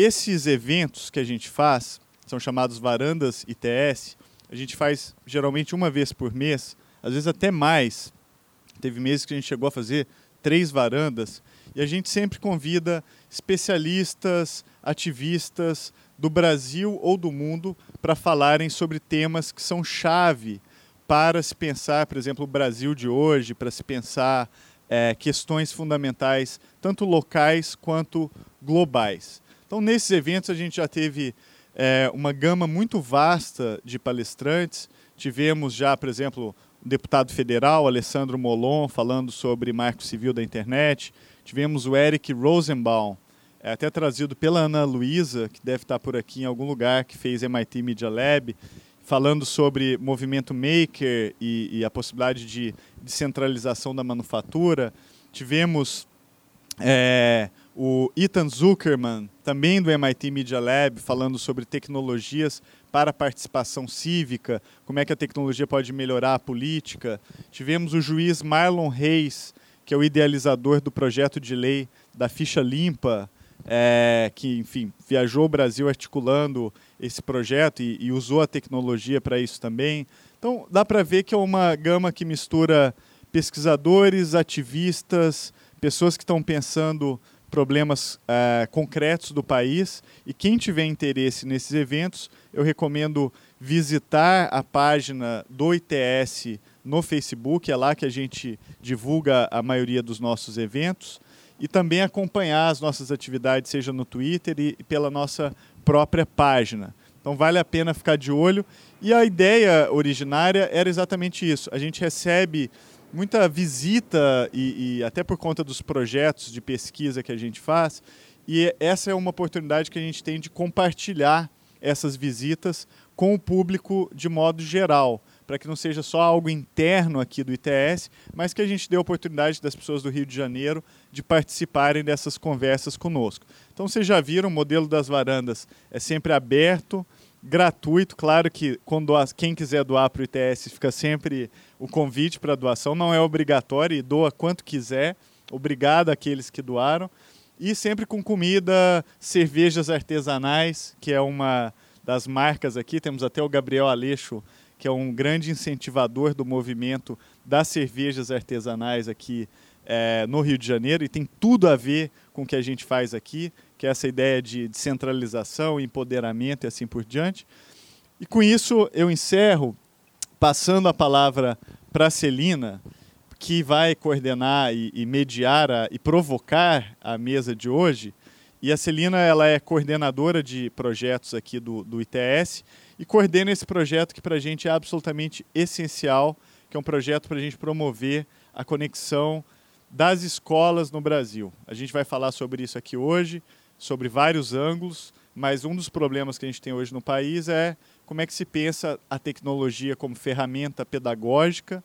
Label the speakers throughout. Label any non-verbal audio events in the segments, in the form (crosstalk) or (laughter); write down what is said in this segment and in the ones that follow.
Speaker 1: esses eventos que a gente faz, são chamados varandas ITS, a gente faz geralmente uma vez por mês, às vezes até mais. Teve meses que a gente chegou a fazer três varandas e a gente sempre convida especialistas, ativistas do Brasil ou do mundo para falarem sobre temas que são chave para se pensar, por exemplo, o Brasil de hoje, para se pensar é, questões fundamentais, tanto locais quanto globais. Então, nesses eventos, a gente já teve é, uma gama muito vasta de palestrantes. Tivemos já, por exemplo, o deputado federal Alessandro Molon falando sobre marco civil da internet. Tivemos o Eric Rosenbaum, é, até trazido pela Ana Luísa, que deve estar por aqui em algum lugar, que fez MIT Media Lab, falando sobre movimento maker e, e a possibilidade de descentralização da manufatura. Tivemos é, o Ethan Zuckerman, também do MIT Media Lab, falando sobre tecnologias para participação cívica, como é que a tecnologia pode melhorar a política. Tivemos o juiz Marlon Reis, que é o idealizador do projeto de lei da ficha limpa, é, que, enfim, viajou o Brasil articulando esse projeto e, e usou a tecnologia para isso também. Então, dá para ver que é uma gama que mistura pesquisadores, ativistas, pessoas que estão pensando problemas é, concretos do país. E quem tiver interesse nesses eventos, eu recomendo visitar a página do ITS no Facebook, é lá que a gente divulga a maioria dos nossos eventos. E também acompanhar as nossas atividades, seja no Twitter e pela nossa própria página. Então vale a pena ficar de olho. E a ideia originária era exatamente isso. A gente recebe muita visita e, e, até por conta dos projetos de pesquisa que a gente faz. E essa é uma oportunidade que a gente tem de compartilhar essas visitas com o público de modo geral, para que não seja só algo interno aqui do ITS, mas que a gente dê a oportunidade das pessoas do Rio de Janeiro de participarem dessas conversas conosco. Então vocês já viram, o modelo das varandas é sempre aberto, gratuito. Claro que quando quem quiser doar para o ITS fica sempre o convite para doação, não é obrigatório e doa quanto quiser. Obrigado àqueles que doaram. E sempre com comida, cervejas artesanais, que é uma das marcas aqui. Temos até o Gabriel Aleixo, que é um grande incentivador do movimento das cervejas artesanais aqui é, no Rio de Janeiro e tem tudo a ver com o que a gente faz aqui que é essa ideia de descentralização, empoderamento e assim por diante. E com isso eu encerro passando a palavra para Celina, que vai coordenar e, e mediar a, e provocar a mesa de hoje. E a Celina ela é coordenadora de projetos aqui do, do ITS e coordena esse projeto que para a gente é absolutamente essencial, que é um projeto para a gente promover a conexão das escolas no Brasil. A gente vai falar sobre isso aqui hoje sobre vários ângulos, mas um dos problemas que a gente tem hoje no país é como é que se pensa a tecnologia como ferramenta pedagógica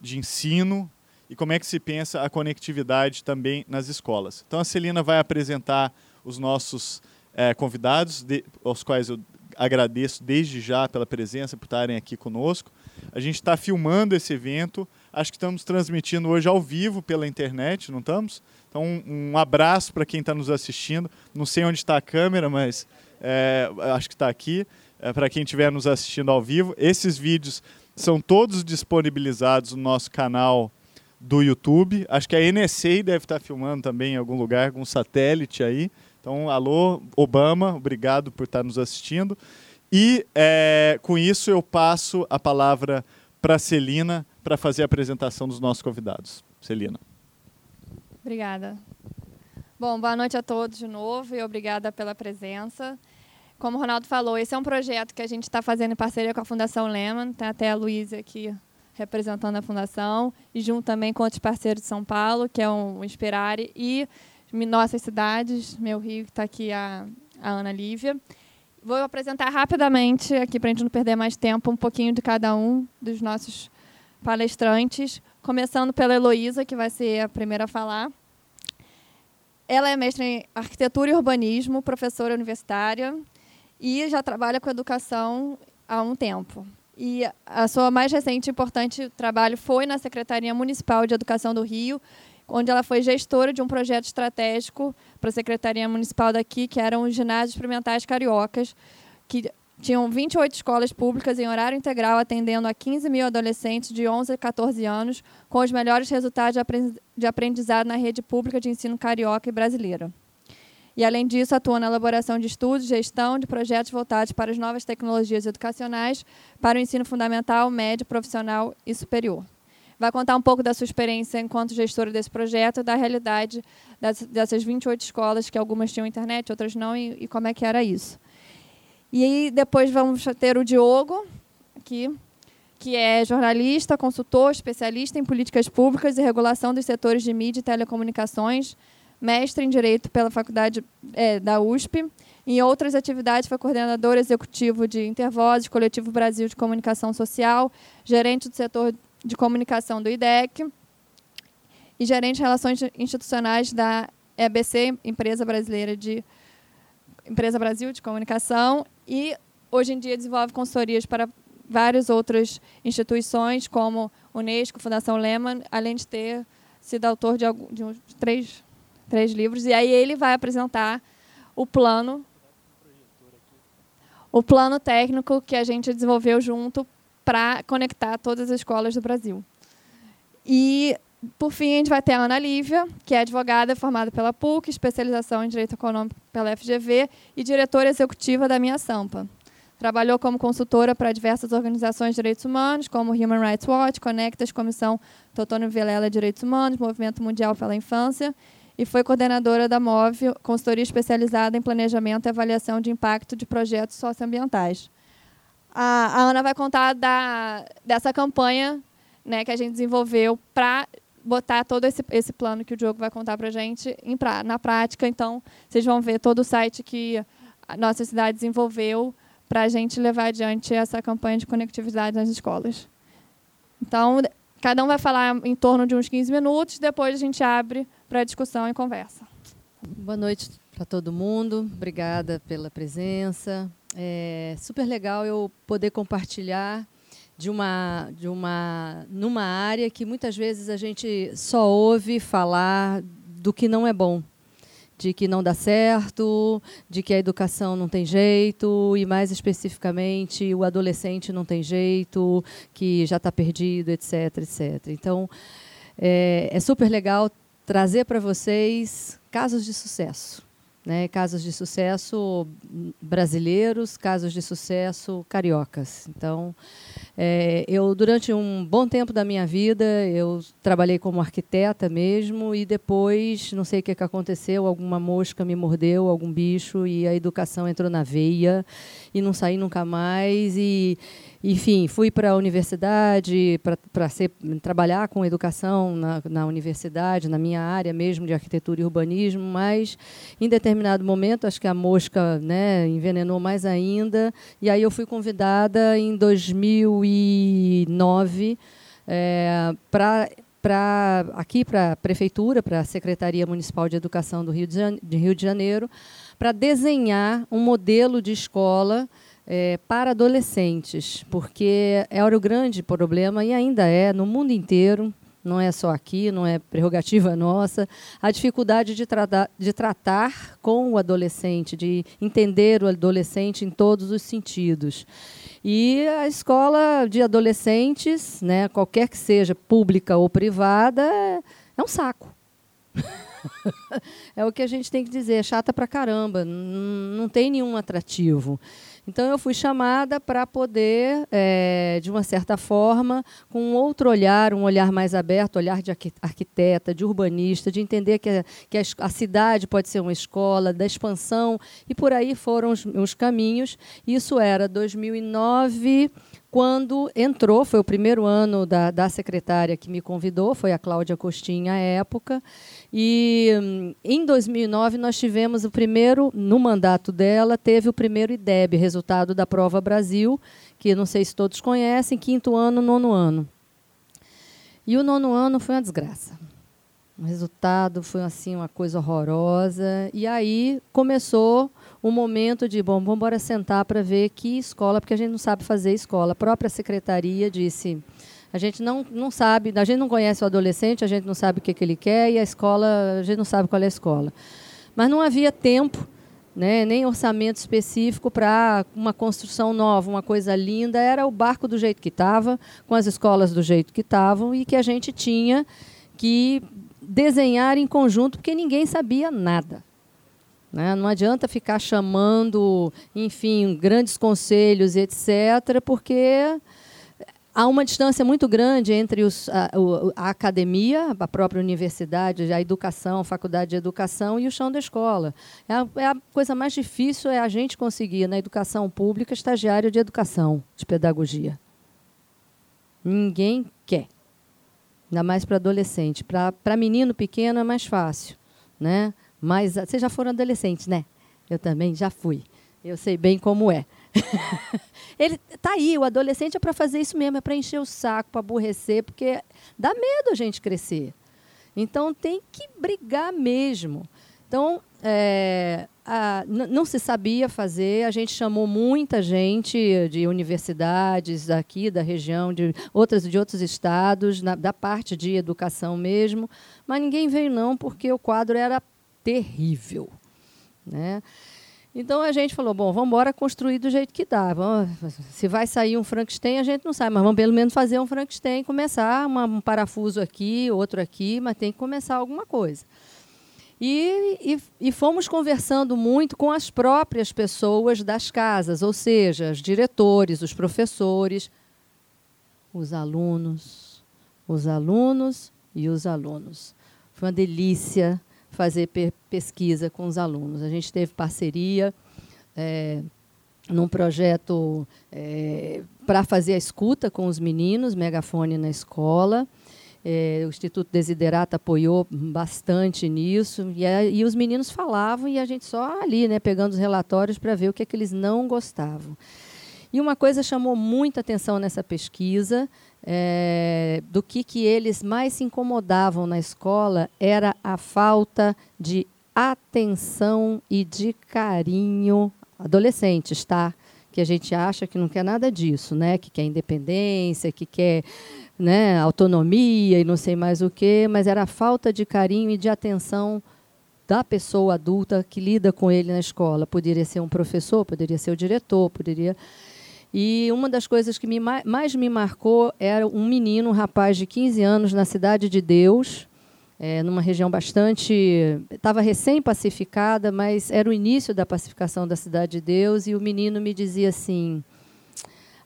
Speaker 1: de ensino e como é que se pensa a conectividade também nas escolas. Então a Celina vai apresentar os nossos é, convidados, de, aos quais eu agradeço desde já pela presença, por estarem aqui conosco. A gente está filmando esse evento, acho que estamos transmitindo hoje ao vivo pela internet, não estamos? Então, um, abraço para quem está nos assistindo. Não sei onde está a câmera, mas é, acho que está aqui. É, para quem estiver nos assistindo ao vivo, esses vídeos são todos disponibilizados no nosso canal do YouTube. Acho que a NSA deve estar tá filmando também em algum lugar, com um satélite aí. Então, alô, Obama, obrigado por estar tá nos assistindo. E é, com isso eu passo a palavra para Celina para fazer a apresentação dos nossos convidados. Celina.
Speaker 2: Obrigada. Bom, boa noite a todos de novo e obrigada pela presença. Como o Ronaldo falou, esse é um projeto que a gente está fazendo em parceria com a Fundação Lehman, tem até a Luísa aqui representando a Fundação, e junto também com outros parceiros de São Paulo, que é o Inspirare, e nossas cidades, meu Rio, que está aqui a, a Ana Lívia. Vou apresentar rapidamente, aqui para a gente não perder mais tempo, um pouquinho de cada um dos nossos palestrantes, começando pela Heloísa, que vai ser a primeira a falar. Ela é mestre em arquitetura e urbanismo, professora universitária e já trabalha com educação há um tempo. E a sua mais recente e importante trabalho foi na Secretaria Municipal de Educação do Rio, onde ela foi gestora de um projeto estratégico para a Secretaria Municipal daqui, que eram os ginásios experimentais cariocas, que tinham 28 escolas públicas em horário integral, atendendo a 15 mil adolescentes de 11 a 14 anos, com os melhores resultados de aprendizado na rede pública de ensino carioca e brasileira. E, além disso, atua na elaboração de estudos, gestão de projetos voltados para as novas tecnologias educacionais, para o ensino fundamental, médio, profissional e superior. Vai contar um pouco da sua experiência enquanto gestora desse projeto, da realidade dessas 28 escolas, que algumas tinham internet, outras não, e, como é que era isso. E aí, depois vamos ter o Diogo, aqui, que é jornalista, consultor, especialista em políticas públicas e regulação dos setores de mídia e telecomunicações, mestre em Direito pela Faculdade é, da USP. Em outras atividades, foi coordenador executivo de Intervozes, Coletivo Brasil de Comunicação Social, gerente do setor de comunicação do IDEC e gerente de relações institucionais da EBC, Empresa Brasileira de Empresa Brasil de Comunicação, e hoje em dia desenvolve consultorias para várias outras instituições, como Unesco, Fundação Lehman, além de ter sido autor de, alguns, de uns três três livros, e aí ele vai apresentar o plano, o plano técnico que a gente desenvolveu junto para conectar todas as escolas do Brasil. E, por fim, a gente vai ter a Ana Lívia, que é advogada formada pela PUC, especialização em Direito Econômico pela FGV e diretora executiva da Minha Sampa. Trabalhou como consultora para diversas organizações de direitos humanos, como Human Rights Watch, Conectas, Comissão Totônio Vilela Direitos Humanos, Movimento Mundial pela Infância, e foi coordenadora da MOV, consultoria especializada em planejamento e avaliação de impacto de projetos socioambientais. A, a Ana vai contar da, dessa campanha né, que a gente desenvolveu para botar todo esse, esse plano que o Diogo vai contar para a gente em pra, na prática. Então, vocês vão ver todo o site que a nossa cidade desenvolveu para a gente levar adiante essa campanha de conectividade nas escolas. Então, cada um vai falar em torno de uns 15 minutos, depois a gente abre para discussão e conversa.
Speaker 3: Boa noite para todo mundo. Obrigada pela presença. É super legal eu poder compartilhar de uma de uma numa área que muitas vezes a gente só ouve falar do que não é bom, de que não dá certo, de que a educação não tem jeito e mais especificamente o adolescente não tem jeito, que já está perdido, etc, etc. Então é, é super legal trazer para vocês casos de sucesso. Né, casos de sucesso brasileiros, casos de sucesso cariocas. Então, é, eu durante um bom tempo da minha vida eu trabalhei como arquiteta mesmo e depois não sei o que, que aconteceu, alguma mosca me mordeu, algum bicho e a educação entrou na veia e não saí nunca mais e enfim, fui para a universidade para trabalhar com educação na, na universidade, na minha área mesmo de arquitetura e urbanismo, mas em determinado momento, acho que a mosca né, envenenou mais ainda, e aí eu fui convidada em 2009 é, para para aqui para a prefeitura, para a Secretaria Municipal de Educação do Rio de de Janeiro, para desenhar um modelo de escola é, para adolescentes, porque era o grande problema e ainda é no mundo inteiro, não é só aqui, não é prerrogativa (laughs) nossa, a dificuldade de, tratar, de tratar com o adolescente, de entender o adolescente em todos os sentidos. E a escola de adolescentes, né, qualquer que seja, pública ou privada, é um saco. (laughs) é o que a gente tem que dizer, é chata pra caramba, não tem nenhum atrativo. Então eu fui chamada para poder, é, de uma certa forma, com um outro olhar, um olhar mais aberto, olhar de arquiteta, de urbanista, de entender que, a, que a, cidade pode ser uma escola, da expansão, e por aí foram os, os caminhos. Isso era 2009 quando entrou, foi o primeiro ano da, da secretária que me convidou, foi a Cláudia Costinha à época, e hum, em 2009 nós tivemos o primeiro, no mandato dela, teve o primeiro IDEB, resultado da Prova Brasil, que não sei se todos conhecem, quinto ano, nono ano. E o nono ano foi uma desgraça. O resultado foi assim uma coisa horrorosa. E aí começou o momento de, bom, vamos embora sentar para ver que escola, porque a gente não sabe fazer escola. A própria secretaria disse, A gente não, não sabe, a gente não conhece o adolescente, a gente não sabe o que, que ele quer e a escola, a gente não sabe qual é a escola. Mas não havia tempo, né, nem orçamento específico para uma construção nova, uma coisa linda. Era o barco do jeito que estava, com as escolas do jeito que estavam e que a gente tinha que desenhar em conjunto, porque ninguém sabia nada. Né? Não adianta ficar chamando, enfim, grandes conselhos, etc., porque há uma distância muito grande entre os, a, a, academia, a própria universidade, a educação, a faculdade de educação e o chão da escola. É a, é a, coisa mais difícil é a gente conseguir, na educação pública, estagiário de educação, de pedagogia. Ninguém quer. Ainda mais para adolescente. Para menino pequeno é mais fácil. Né? Mas vocês já foram adolescentes, né? Eu também já fui. Eu sei bem como é. (laughs) Ele tá aí, o adolescente é para fazer isso mesmo, é para encher o saco, para aborrecer, porque dá medo a gente crescer. Então tem que brigar mesmo. Então, é, a, não se sabia fazer, a gente chamou muita gente de universidades aqui da região, de outras de outros estados, na, da parte de educação mesmo, mas ninguém veio não, porque o quadro era terrível. Né? Então a gente falou, bom, vamos embora construir do jeito que dá. Se vai sair um Frankenstein, a gente não sabe, mas vamos pelo menos fazer um Frankenstein, começar um parafuso aqui, outro aqui, mas tem que começar alguma coisa. E, e, e, fomos conversando muito com as próprias pessoas das casas, ou seja, os diretores, os professores, os alunos, os alunos e os alunos. Foi uma delícia fazer pesquisa com os alunos. A gente teve parceria é, num projeto é, para fazer a escuta com os meninos, megafone na escola. É, o Instituto Desiderata apoiou bastante nisso. E, e, os meninos falavam e a gente só ali, né, pegando os relatórios para ver o que, é que eles não gostavam. E uma coisa chamou muita atenção nessa pesquisa, é, do que, que eles mais se incomodavam na escola era a falta de atenção e de carinho adolescentes, tá? Que a gente acha que não quer nada disso, né? Que quer independência, que quer né, autonomia e não sei mais o quê, mas era a falta de carinho e de atenção da pessoa adulta que lida com ele na escola. Poderia ser um professor, poderia ser o diretor, poderia e uma das coisas que me, mais me marcou era um menino, um rapaz de 15 anos, na Cidade de Deus, é, numa região bastante. Estava recém-pacificada, mas era o início da pacificação da Cidade de Deus, e o menino me dizia assim: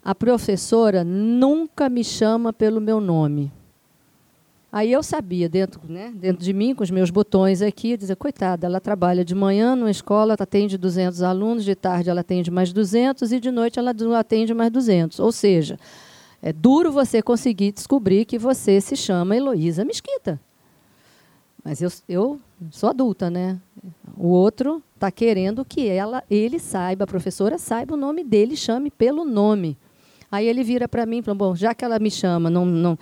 Speaker 3: a professora nunca me chama pelo meu nome. Aí eu sabia, dentro, né, dentro de mim, com os meus botões aqui, dizer, coitada, ela trabalha de manhã numa escola, atende 200 alunos, de tarde ela atende mais 200 e de noite ela atende mais 200. Ou seja, é duro você conseguir descobrir que você se chama Heloísa Mesquita. Mas eu, eu sou adulta, né? O outro está querendo que ela, ele saiba, a professora saiba o nome dele, chame pelo nome. Aí ele vira para mim e fala, bom, já que ela me chama, não, não,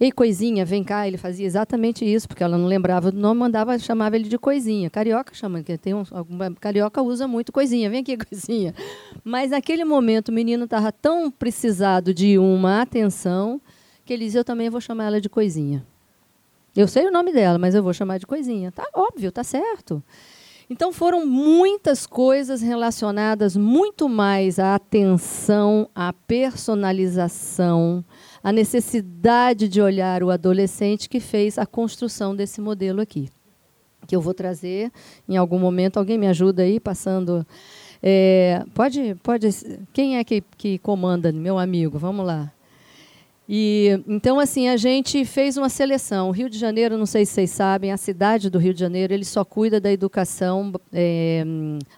Speaker 3: Ei, coisinha, vem cá. Ele fazia exatamente isso, porque ela não lembrava do nome, mandava, chamava ele de coisinha. Carioca chama, que tem um, alguma, carioca usa muito coisinha. Vem aqui, (laughs) coisinha. Mas naquele momento o menino estava tão precisado de uma atenção que ele dizia: Eu também vou chamar ela de coisinha. Eu sei o nome dela, mas eu vou chamar de coisinha. Tá óbvio, tá certo. Então foram muitas coisas relacionadas muito mais à atenção, à personalização, a necessidade de olhar o adolescente que fez a construção desse modelo aqui. Que eu vou trazer em algum momento. Alguém me ajuda aí, passando. É, pode, pode. Quem é que, que comanda, meu amigo? Vamos lá. E então assim a gente fez uma seleção. O Rio de Janeiro, não sei se vocês sabem, a cidade do Rio de Janeiro ele só cuida da educação é,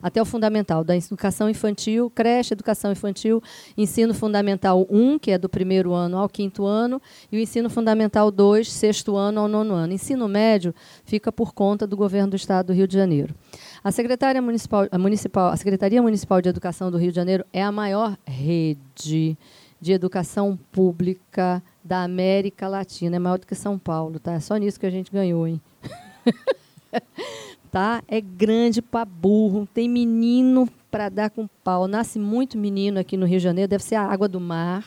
Speaker 3: até o fundamental, da educação infantil, creche, educação infantil, ensino fundamental 1, que é do primeiro ano ao quinto ano, e o ensino fundamental 2, sexto ano ao nono ano. Ensino médio fica por conta do governo do Estado do Rio de Janeiro. A Secretaria Municipal, a, municipal, a Secretaria Municipal de Educação do Rio de Janeiro é a maior rede de educação pública da América Latina. É maior do que São Paulo, tá? É só nisso que a gente ganhou, hein? (laughs) tá? É grande para burro, tem menino para dar com pau. Nasce muito menino aqui no Rio de Janeiro, deve ser a água do mar.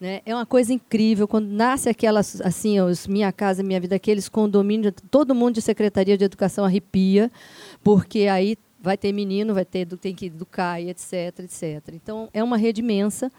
Speaker 3: Né? É uma coisa incrível. Quando nasce aquelas, assim, os Minha Casa Minha Vida, aqueles condomínios, todo mundo de Secretaria de Educação arrepia, porque aí vai ter menino, vai ter, tem que educar, e etc, etc. Então, é uma rede imensa.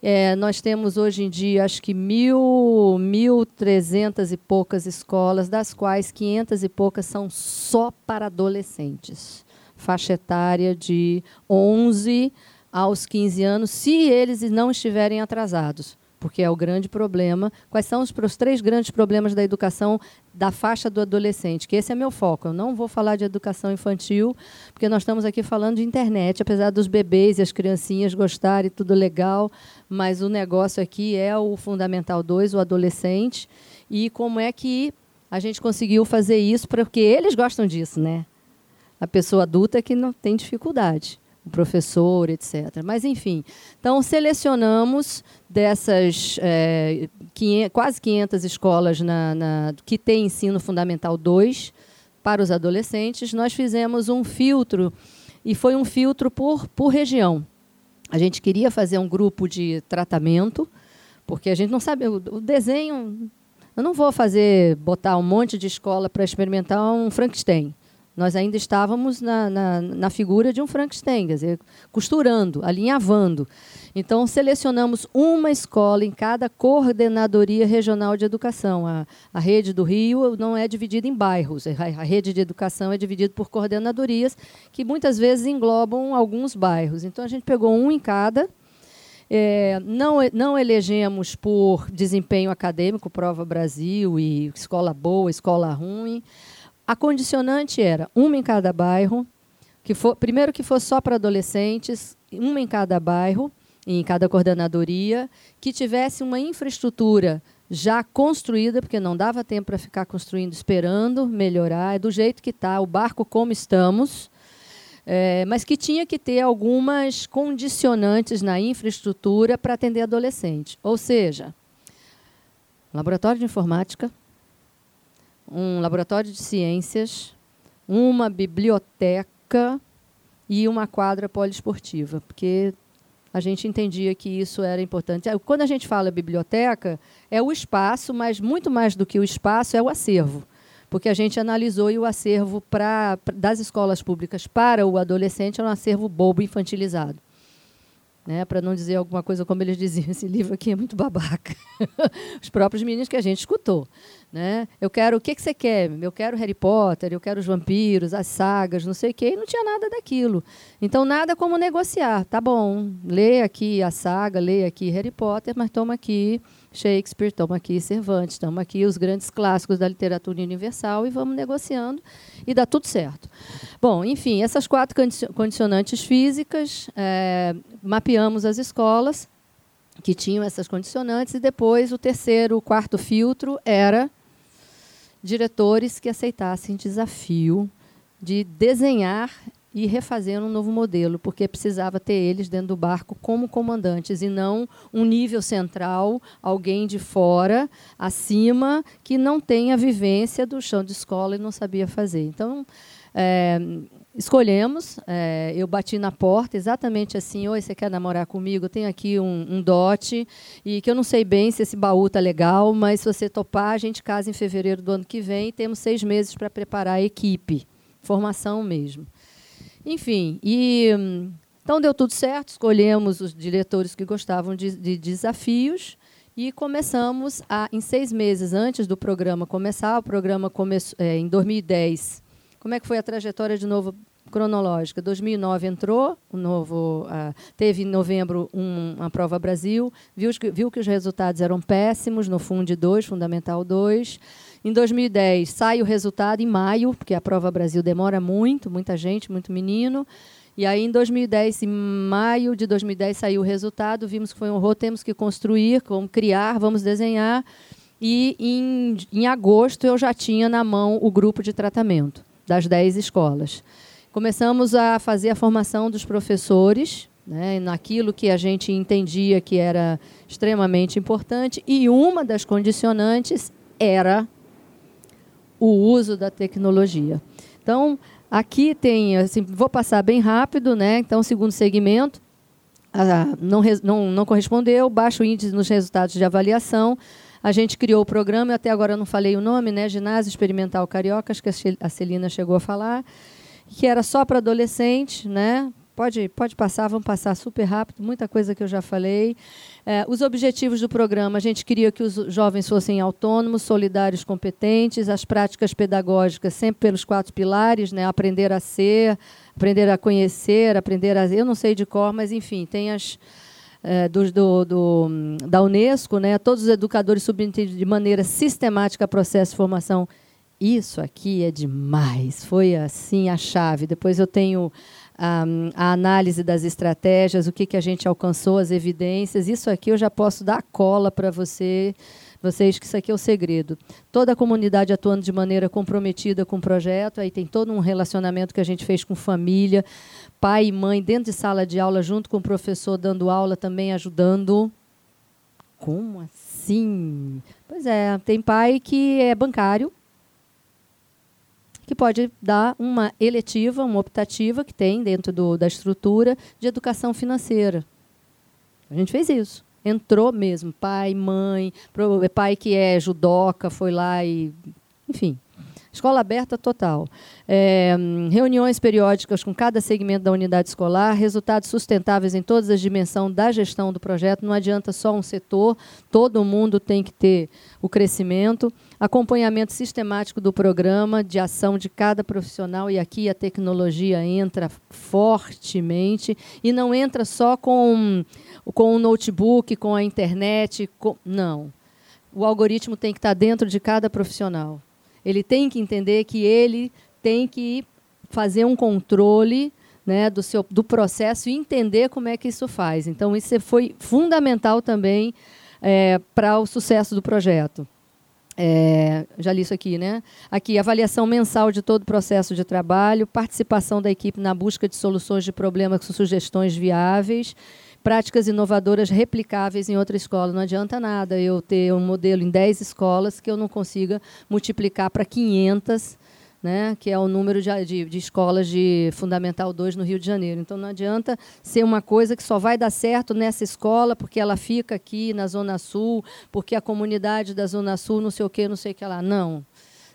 Speaker 3: É, nós temos hoje em dia, acho que mil, mil trezentas e poucas escolas, das quais quinhentas e poucas são só para adolescentes. Faixa etária de 11 aos 15 anos, se eles não estiverem atrasados, porque é o grande problema. Quais são os, os, três grandes problemas da educação da faixa do adolescente? Que esse é meu foco. Eu não vou falar de educação infantil, porque nós estamos aqui falando de internet, apesar dos bebês e as criancinhas gostarem, tudo legal, mas o negócio aqui é o Fundamental 2, o adolescente, e como é que a gente conseguiu fazer isso, porque eles gostam disso, né? A pessoa adulta que não tem dificuldade o professor, etc. Mas, enfim, então selecionamos dessas é, 500, quase 500 escolas na, na, que têm ensino fundamental 2 para os adolescentes, nós fizemos um filtro, e foi um filtro por, por região. A gente queria fazer um grupo de tratamento, porque a gente não sabe, o, o desenho. Eu não vou fazer, botar um monte de escola para experimentar um Frankenstein nós ainda estávamos na, na, na, figura de um Frankenstein, quer dizer, costurando, alinhavando. Então, selecionamos uma escola em cada coordenadoria regional de educação. A, a rede do Rio não é dividida em bairros, a, a rede de educação é dividida por coordenadorias, que muitas vezes englobam alguns bairros. Então, a gente pegou um em cada. É, não, não elegemos por desempenho acadêmico, Prova Brasil e escola boa, escola ruim. A condicionante era uma em cada bairro, que for, primeiro que fosse só para adolescentes, uma em cada bairro, em cada coordenadoria, que tivesse uma infraestrutura já construída, porque não dava tempo para ficar construindo, esperando melhorar, é do jeito que está, o barco como estamos, é, mas que tinha que ter algumas condicionantes na infraestrutura para atender adolescente. Ou seja, laboratório de informática, um laboratório de ciências, uma biblioteca e uma quadra poliesportiva, porque a gente entendia que isso era importante. Quando a gente fala biblioteca, é o espaço, mas muito mais do que o espaço é o acervo, porque a gente analisou e o acervo pra, das escolas públicas para o adolescente é um acervo bobo infantilizado né, para não dizer alguma coisa como eles diziam, (laughs) esse livro aqui é muito babaca. (laughs) Os próprios meninos que a gente escutou. Né? Eu quero, o que, que você quer? Eu quero Harry Potter, eu quero os vampiros, as sagas, não sei o quê, e não tinha nada daquilo. Então, nada como negociar. Tá bom, lê aqui a saga, lê aqui Harry Potter, mas toma aqui Shakespeare, toma aqui Cervantes, toma aqui os grandes clássicos da literatura universal e vamos negociando e dá tudo certo. Bom, enfim, essas quatro condicionantes físicas, é, mapeamos as escolas que tinham essas condicionantes e depois o terceiro, o quarto filtro era diretores que aceitassem desafio de desenhar e refazer um novo modelo, porque precisava ter eles dentro do barco como comandantes e não um nível central, alguém de fora, acima, que não tem a vivência do chão de escola e não sabia fazer. Então, é, escolhemos, é, eu bati na porta exatamente assim, oi, você quer namorar comigo? Eu tenho aqui um, um dote, e que eu não sei bem se esse baú está legal, mas se você topar, a gente casa em fevereiro do ano que vem e temos seis meses para preparar a equipe, formação mesmo. Enfim, e então deu tudo certo, escolhemos os diretores que gostavam de, de desafios e começamos a, em seis meses antes do programa começar, o programa começou é, em 2010. Como é que foi a trajetória de novo cronológica? 2009 entrou, o novo teve em novembro um, uma prova Brasil, viu, viu que os resultados eram péssimos no Fundo 2, Fundamental 2. Em 2010 sai o resultado em maio, porque a prova Brasil demora muito, muita gente, muito menino. E aí em 2010, em maio de 2010 saiu o resultado, vimos que foi um horror, temos que construir, vamos criar, vamos desenhar. E em, em agosto eu já tinha na mão o grupo de tratamento das 10 escolas. Começamos a fazer a formação dos professores, né, naquilo que a gente entendia que era extremamente importante, e uma das condicionantes era o uso da tecnologia. Então, aqui tem, assim, vou passar bem rápido, né? Então, segundo segmento, ah, não, não, não correspondeu, baixo índice nos resultados de avaliação. A gente criou o programa, até agora não falei o nome, né? Ginásio Experimental Carioca, acho que a Celina chegou a falar, que era só para adolescente, né? Pode, pode passar, vamos passar super rápido, muita coisa que eu já falei. É, os objetivos do programa, a gente queria que os jovens fossem autônomos, solidários, competentes, as práticas pedagógicas sempre pelos quatro pilares, né? aprender a ser, aprender a conhecer, aprender a... Eu não sei de cor, mas, enfim, tem as... É, do, do, do, da Unesco, né? todos os educadores submetendo de maneira sistemática processo de formação. Isso aqui é demais. Foi assim a chave. Depois eu tenho a, a, análise das estratégias, o que, que a gente alcançou, as evidências. Isso aqui eu já posso dar cola para você, vocês, que isso aqui é o segredo. Toda a comunidade atuando de maneira comprometida com o projeto, aí tem todo um relacionamento que a gente fez com família, pai e mãe dentro de sala de aula, junto com o professor dando aula também, ajudando. Como assim? Pois é, tem pai que é bancário, que pode dar uma eletiva, uma optativa que tem dentro do, da estrutura de educação financeira. A gente fez isso. Entrou mesmo, pai, mãe, pai que é judoca, foi lá e. Enfim, Escola aberta total. É, reuniões periódicas com cada segmento da unidade escolar, resultados sustentáveis em todas as dimensões da gestão do projeto. Não adianta só um setor, todo mundo tem que ter o crescimento. Acompanhamento sistemático do programa, de ação de cada profissional, e aqui a tecnologia entra fortemente, e não entra só com, com o notebook, com a internet. Com, não. O algoritmo tem que estar dentro de cada profissional. Ele tem que entender que ele tem que fazer um controle né, do, seu, do processo e entender como é que isso faz. Então, isso foi fundamental também é, para o sucesso do projeto. É, já li isso aqui, né? Aqui, avaliação mensal de todo o processo de trabalho, participação da equipe na busca de soluções de problemas com sugestões viáveis práticas inovadoras replicáveis em outra escola. Não adianta nada eu ter um modelo em 10 escolas que eu não consiga multiplicar para 500, né, que é o número de, de, de, escolas de Fundamental 2 no Rio de Janeiro. Então, não adianta ser uma coisa que só vai dar certo nessa escola porque ela fica aqui na Zona Sul, porque a comunidade da Zona Sul não sei o quê, não sei o que lá. Não.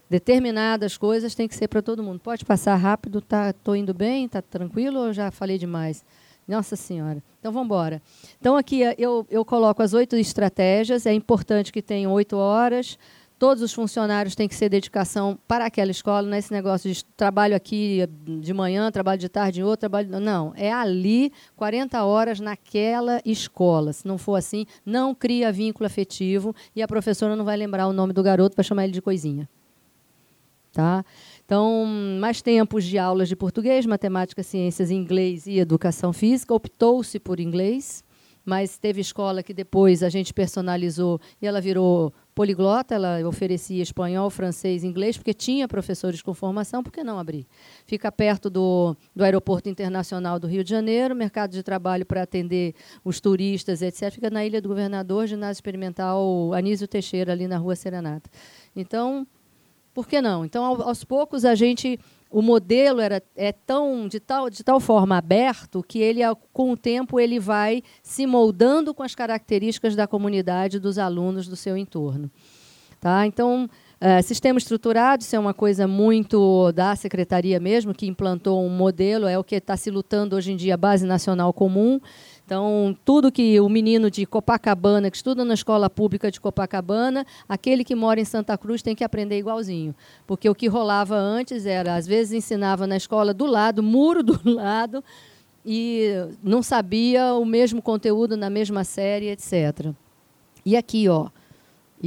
Speaker 3: Determinadas coisas tem que ser para todo mundo. Pode passar rápido, tá? Tô indo bem, tá tranquilo ou já falei demais? Nossa Senhora. Então, vamos embora. Então, aqui eh, eu, eu coloco as oito estratégias. É importante que tenham oito horas. Todos os funcionários têm que ser dedicação para aquela escola, não é esse negócio de trabalho aqui de manhã, trabalho de tarde em outro, trabalho. Não, é ali 40 horas naquela escola. Se não for assim, não cria vínculo afetivo e a professora não vai lembrar o nome do garoto para chamar ele de coisinha. Tá? Então, mais tempos de aulas de português, matemática, ciências, inglês e educação física. Optou-se por inglês, mas teve escola que depois a gente personalizou e ela virou poliglota, ela oferecia espanhol, francês, inglês, porque tinha professores com formação, por que não abrir? Fica perto do, do Aeroporto Internacional do Rio de Janeiro, mercado de trabalho para atender os turistas, etc. Fica na Ilha do Governador, ginásio experimental Anísio Teixeira, ali na Rua Serenata. Então, por que não? Então, aos poucos, a gente o modelo era é tão de tal de tal forma aberto que ele com o tempo ele vai se moldando com as características da comunidade dos alunos do seu entorno tá então é, sistema estruturado isso é uma coisa muito da secretaria mesmo que implantou um modelo é o que está se lutando hoje em dia base nacional comum então, tudo que o menino de Copacabana, que estuda na escola pública de Copacabana, aquele que mora em Santa Cruz tem que aprender igualzinho. Porque o que rolava antes era, às vezes, ensinava na escola do lado, muro do (laughs) lado, e não sabia o mesmo conteúdo na mesma série, etc. E aqui, ó,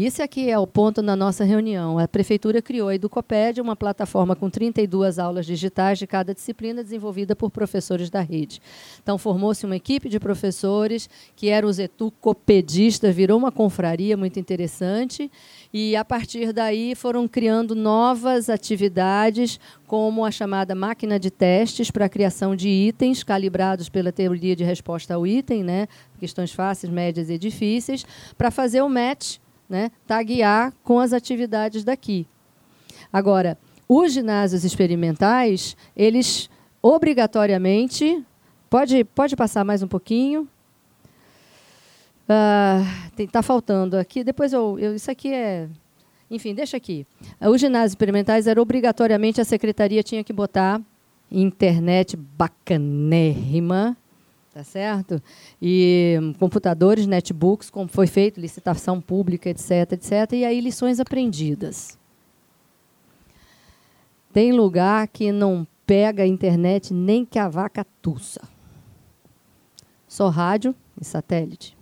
Speaker 3: isso aqui é o ponto na nossa reunião. A prefeitura criou a Educopédia, uma plataforma com 32 aulas digitais de cada disciplina desenvolvida por professores da rede. Então formou-se uma equipe de professores que eram os educopedistas, virou uma confraria muito interessante e a partir daí foram criando novas atividades, como a chamada máquina de testes para a criação de itens calibrados pela teoria de resposta ao item, né? questões fáceis, médias e difíceis, para fazer o match né, taguear com as atividades daqui. Agora, os ginásios experimentais, eles obrigatoriamente. Pode, pode passar mais um pouquinho? Está faltando aqui. Depois eu, eu. Isso aqui é. Enfim, deixa aqui. Os ginásios experimentais era obrigatoriamente a secretaria tinha que botar internet bacanérrima, tá certo? E hum, computadores, netbooks, como foi feito, licitação pública, etc, etc. E aí lições aprendidas. Tem lugar que não pega a internet nem que a vaca tussa. Só rádio e satélite.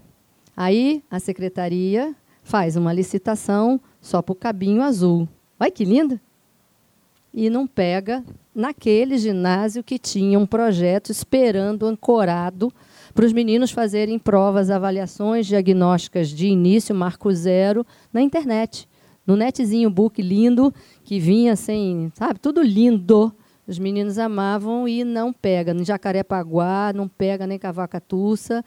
Speaker 3: Aí a secretaria faz uma licitação só para o cabinho azul. Olha que linda! E não pega naquele ginásio que tinha um projeto esperando ancorado para os meninos fazerem provas, avaliações diagnósticas de início, marco zero, na internet. No netzinho book lindo, que vinha sem, sabe, tudo lindo. Os meninos amavam e não pega. No Jacarepaguá, não pega nem Cavacatuça.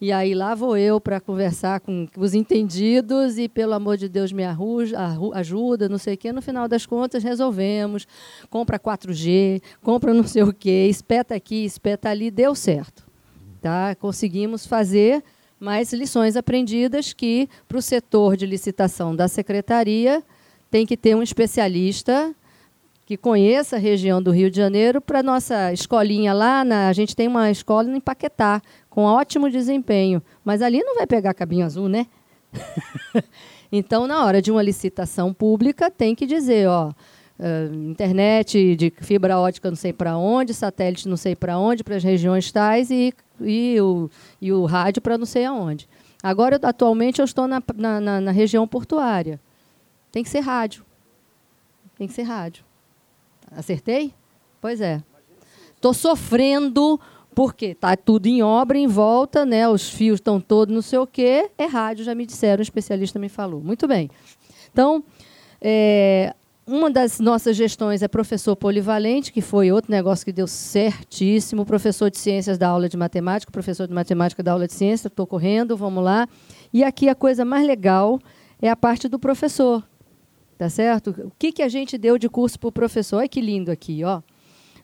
Speaker 3: E aí lá vou eu para conversar com os entendidos e, pelo amor de Deus, me arruja, ajuda, não sei o quê. No final das contas, resolvemos. Compra 4G, compra não sei o quê, espeta aqui, espeta ali, deu certo. Tá? Conseguimos fazer mais lições aprendidas que, para o setor de licitação da secretaria, tem que ter um especialista que conheça a região do Rio de Janeiro para nossa escolinha lá. Na, a gente tem uma escola em Paquetá, com ótimo desempenho. Mas ali não vai pegar cabinho azul, né? (laughs) então, na hora de uma licitação pública, tem que dizer, ó, uh, internet de fibra ótica não sei para onde, satélite não sei para onde, para as regiões tais, e, e, o, e o rádio para não sei aonde. Agora, atualmente, eu estou na, na, na região portuária. Tem que ser rádio. Tem que ser rádio. Acertei? Pois é. Estou sofrendo porque está tudo em obra em volta, né? Os fios estão todos não sei o quê. É rádio, já me disseram, o especialista me falou. Muito bem. Então, é, uma das nossas gestões é professor polivalente, que foi outro negócio que deu certíssimo. Professor de ciências da aula de matemática, professor de matemática da aula de ciência. Estou correndo, vamos lá. E aqui a coisa mais legal é a parte do professor. Tá certo? O que, que a gente deu de curso para o professor? Olha que lindo aqui, ó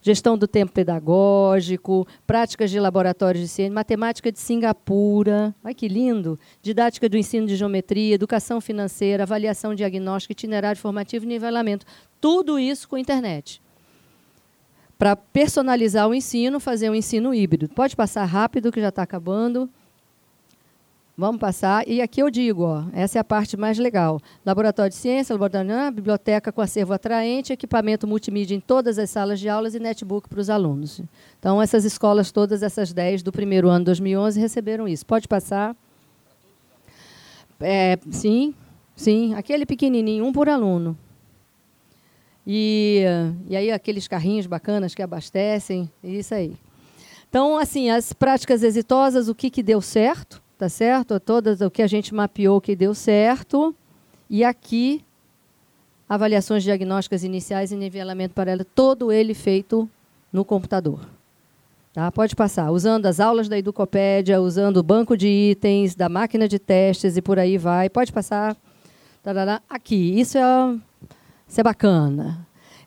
Speaker 3: gestão do tempo pedagógico, práticas de laboratórios de ciência, matemática de Singapura, olha que lindo, didática do ensino de geometria, educação financeira, avaliação diagnóstica, itinerário formativo e nivelamento. Tudo isso com internet. Para personalizar o ensino, fazer um ensino híbrido. Pode passar rápido, que já está acabando. Vamos passar. E aqui eu digo, ó, essa é a parte mais legal. Laboratório de ciência, laboratório, biblioteca com acervo atraente, equipamento multimídia em todas as salas de aulas e netbook para os alunos. Então, essas escolas todas, essas 10 do primeiro ano de 2011, receberam isso. Pode passar. É, sim, sim. Aquele pequenininho, um por aluno. E, e aí aqueles carrinhos bacanas que abastecem, isso aí. Então, assim, as práticas exitosas, o que, que deu certo? Tá certo? Todas o que a gente mapeou que deu certo. E aqui, avaliações diagnósticas iniciais e nivelamento paralelo, todo ele feito no computador. Tá? Pode passar, usando as aulas da Educopédia, usando o banco de itens, da máquina de testes e por aí vai. Pode passar. Aqui, isso é, isso é bacana.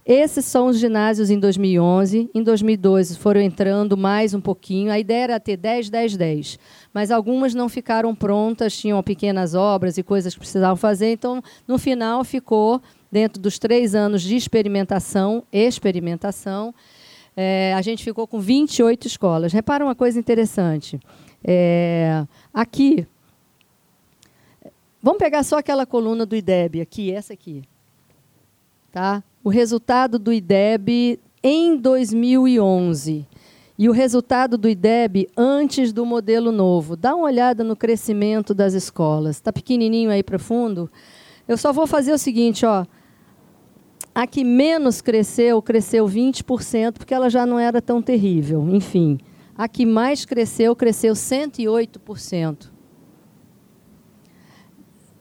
Speaker 3: Esses são os ginásios em 2011. Em 2012 foram entrando mais um pouquinho. A ideia era ter 10, 10, 10. Mas algumas não ficaram prontas, tinham pequenas obras e coisas que precisavam fazer. Então, no final, ficou dentro dos três anos de experimentação, experimentação, é, a gente ficou com 28 escolas. Repara uma coisa interessante. É, aqui, vamos pegar só aquela coluna do IDEB aqui, essa aqui. Tá? o resultado do IDEB em 2011 e o resultado do IDEB antes do modelo novo. Dá uma olhada no crescimento das escolas. Está pequenininho aí para fundo? Eu só vou fazer o seguinte, ó. A que menos cresceu, cresceu 20%, porque ela já não era tão terrível. Enfim, a que mais cresceu, cresceu 108%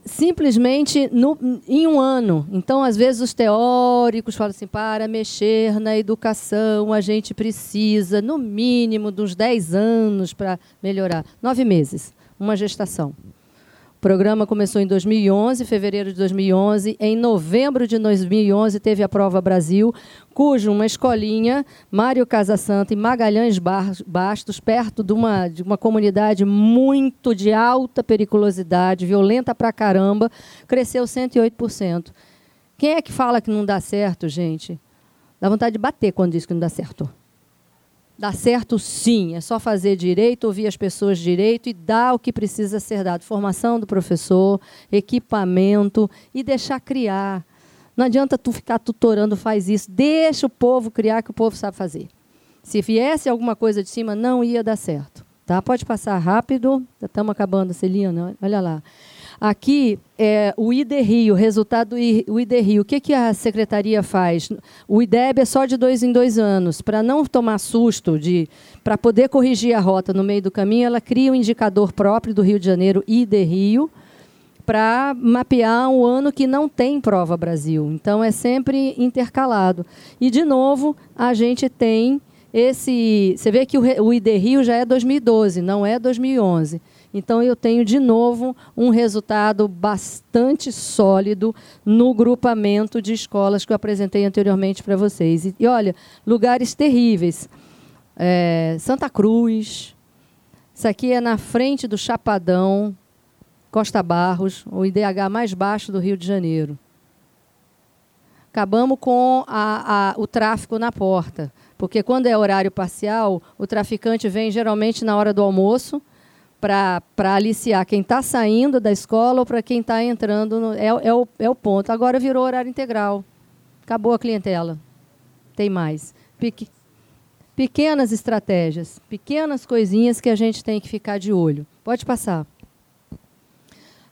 Speaker 3: simplesmente no, em um ano. Então, às vezes, os teóricos falam assim: para mexer na educação, a gente precisa, no mínimo, uns 10 anos para melhorar. Nove meses, uma gestação. O programa começou em 2011, fevereiro de 2011. Em novembro de 2011 teve a Prova Brasil, cujo uma escolinha, Mário Casasanta e Magalhães Bastos, perto de uma, de uma comunidade muito de alta periculosidade, violenta pra caramba, cresceu 108%. Quem é que fala que não dá certo, gente? Dá vontade de bater quando diz que não dá certo. Dá certo sim, é só fazer direito, ouvir as pessoas direito e dar o que precisa ser dado. Formação do professor, equipamento e deixar criar. Não adianta tu ficar tutorando, faz isso. Deixa o povo criar que o povo sabe fazer. Se viesse alguma coisa de cima, não ia dar certo. Tá? Pode passar rápido. Estamos acabando, Celina. Olha lá. Aqui é o ID Rio, resultado do ID Rio. O que, que a secretaria faz? O IDEB é só de dois em dois anos. Para não tomar susto, de para poder corrigir a rota no meio do caminho, ela cria um indicador próprio do Rio de Janeiro, ID Rio, para mapear um ano que não tem prova Brasil. Então é sempre intercalado. E, de novo, a gente tem esse. Você vê que o ID Rio já é 2012, não é 2011. Então, eu tenho, de novo, um resultado bastante sólido no grupamento de escolas que eu apresentei anteriormente para vocês. E, e, olha, lugares terríveis. É, Santa Cruz, isso aqui é na frente do Chapadão, Costa Barros, o IDH mais baixo do Rio de Janeiro. Acabamos com a, a, o tráfico na porta, porque quando é horário parcial, o traficante vem geralmente na hora do almoço, para aliciar quem está saindo da escola ou para quem está entrando. No, é, é, o, é o ponto. Agora virou horário integral. Acabou a clientela. Tem mais. Peque, pequenas estratégias, pequenas coisinhas que a gente tem que ficar de olho. Pode passar.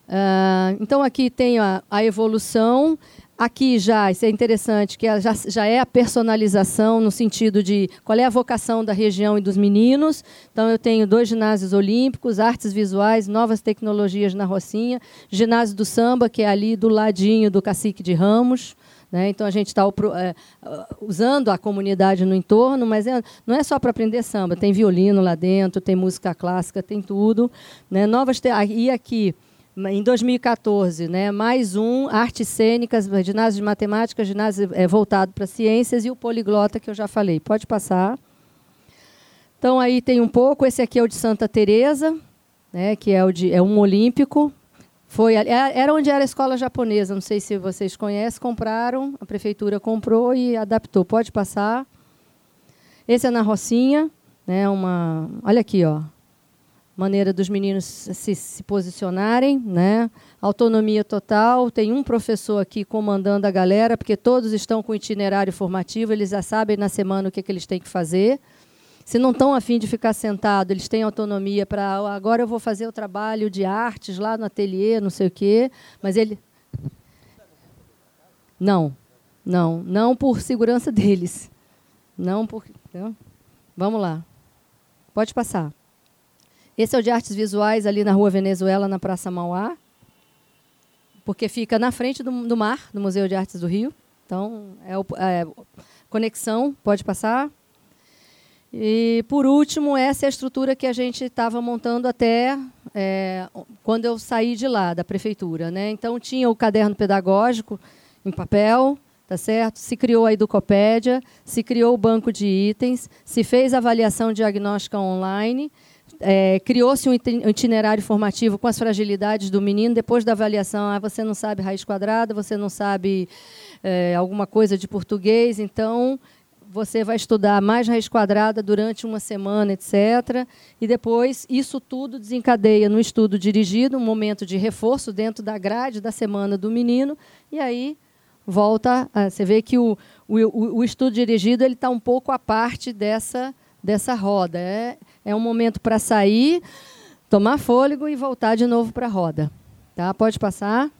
Speaker 3: Uh, então, aqui tem a, a evolução Aqui já, isso é interessante, que já, já é a personalização no sentido de qual é a vocação da região e dos meninos. Então, eu tenho dois ginásios olímpicos, artes visuais, novas tecnologias na Rocinha, ginásio do samba, que é ali do ladinho do Cacique de Ramos. Né? Então, a gente está é, usando a comunidade no entorno, mas é, não é só para aprender samba, tem violino lá dentro, tem música clássica, tem tudo. Né? Novas. E aqui em 2014, né, mais um, artes cênicas, ginásio de matemática, ginásio é, voltado para ciências e o poliglota que eu já falei. Pode passar. Então aí tem um pouco, esse aqui é o de Santa Teresa, né, que é, o de, é um olímpico. Foi, é, era onde era a escola japonesa, não sei se vocês conhecem, compraram, a prefeitura comprou e adaptou. Pode passar. Esse é na Rocinha, né, uma, olha aqui, ó, maneira dos meninos se, se, posicionarem, né? Autonomia total. Tem um professor aqui comandando a galera, porque todos estão com itinerário formativo, eles já sabem na semana o que, que eles têm que fazer. Se não estão afim de ficar sentado, eles têm autonomia para agora eu vou fazer o trabalho de artes lá no ateliê, não sei o quê, mas ele não, não, não por segurança (laughs) deles, não por, vamos lá, pode passar. Esse é o de artes visuais ali na Rua Venezuela, na Praça Mauá, porque fica na frente do, do mar, do Museu de Artes do Rio. Então, é, o, é conexão, pode passar. E, por último, essa é a estrutura que a gente estava montando até é, quando eu saí de lá, da prefeitura. Né? Então, tinha o caderno pedagógico em papel, tá certo? Se criou a Educopédia, se criou o banco de itens, se fez avaliação diagnóstica online é, criou-se um itinerário formativo com as fragilidades do menino. Depois da avaliação, ah, você não sabe raiz quadrada, você não sabe é, alguma coisa de português, então você vai estudar mais raiz quadrada durante uma semana, etc. E depois isso tudo desencadeia no estudo dirigido, um momento de reforço dentro da grade da semana do menino, e aí volta. A, você vê que o, o, o estudo dirigido ele está um pouco à parte dessa dessa roda. É, é um momento para sair, tomar fôlego e voltar de novo para a roda. Tá? Pode passar.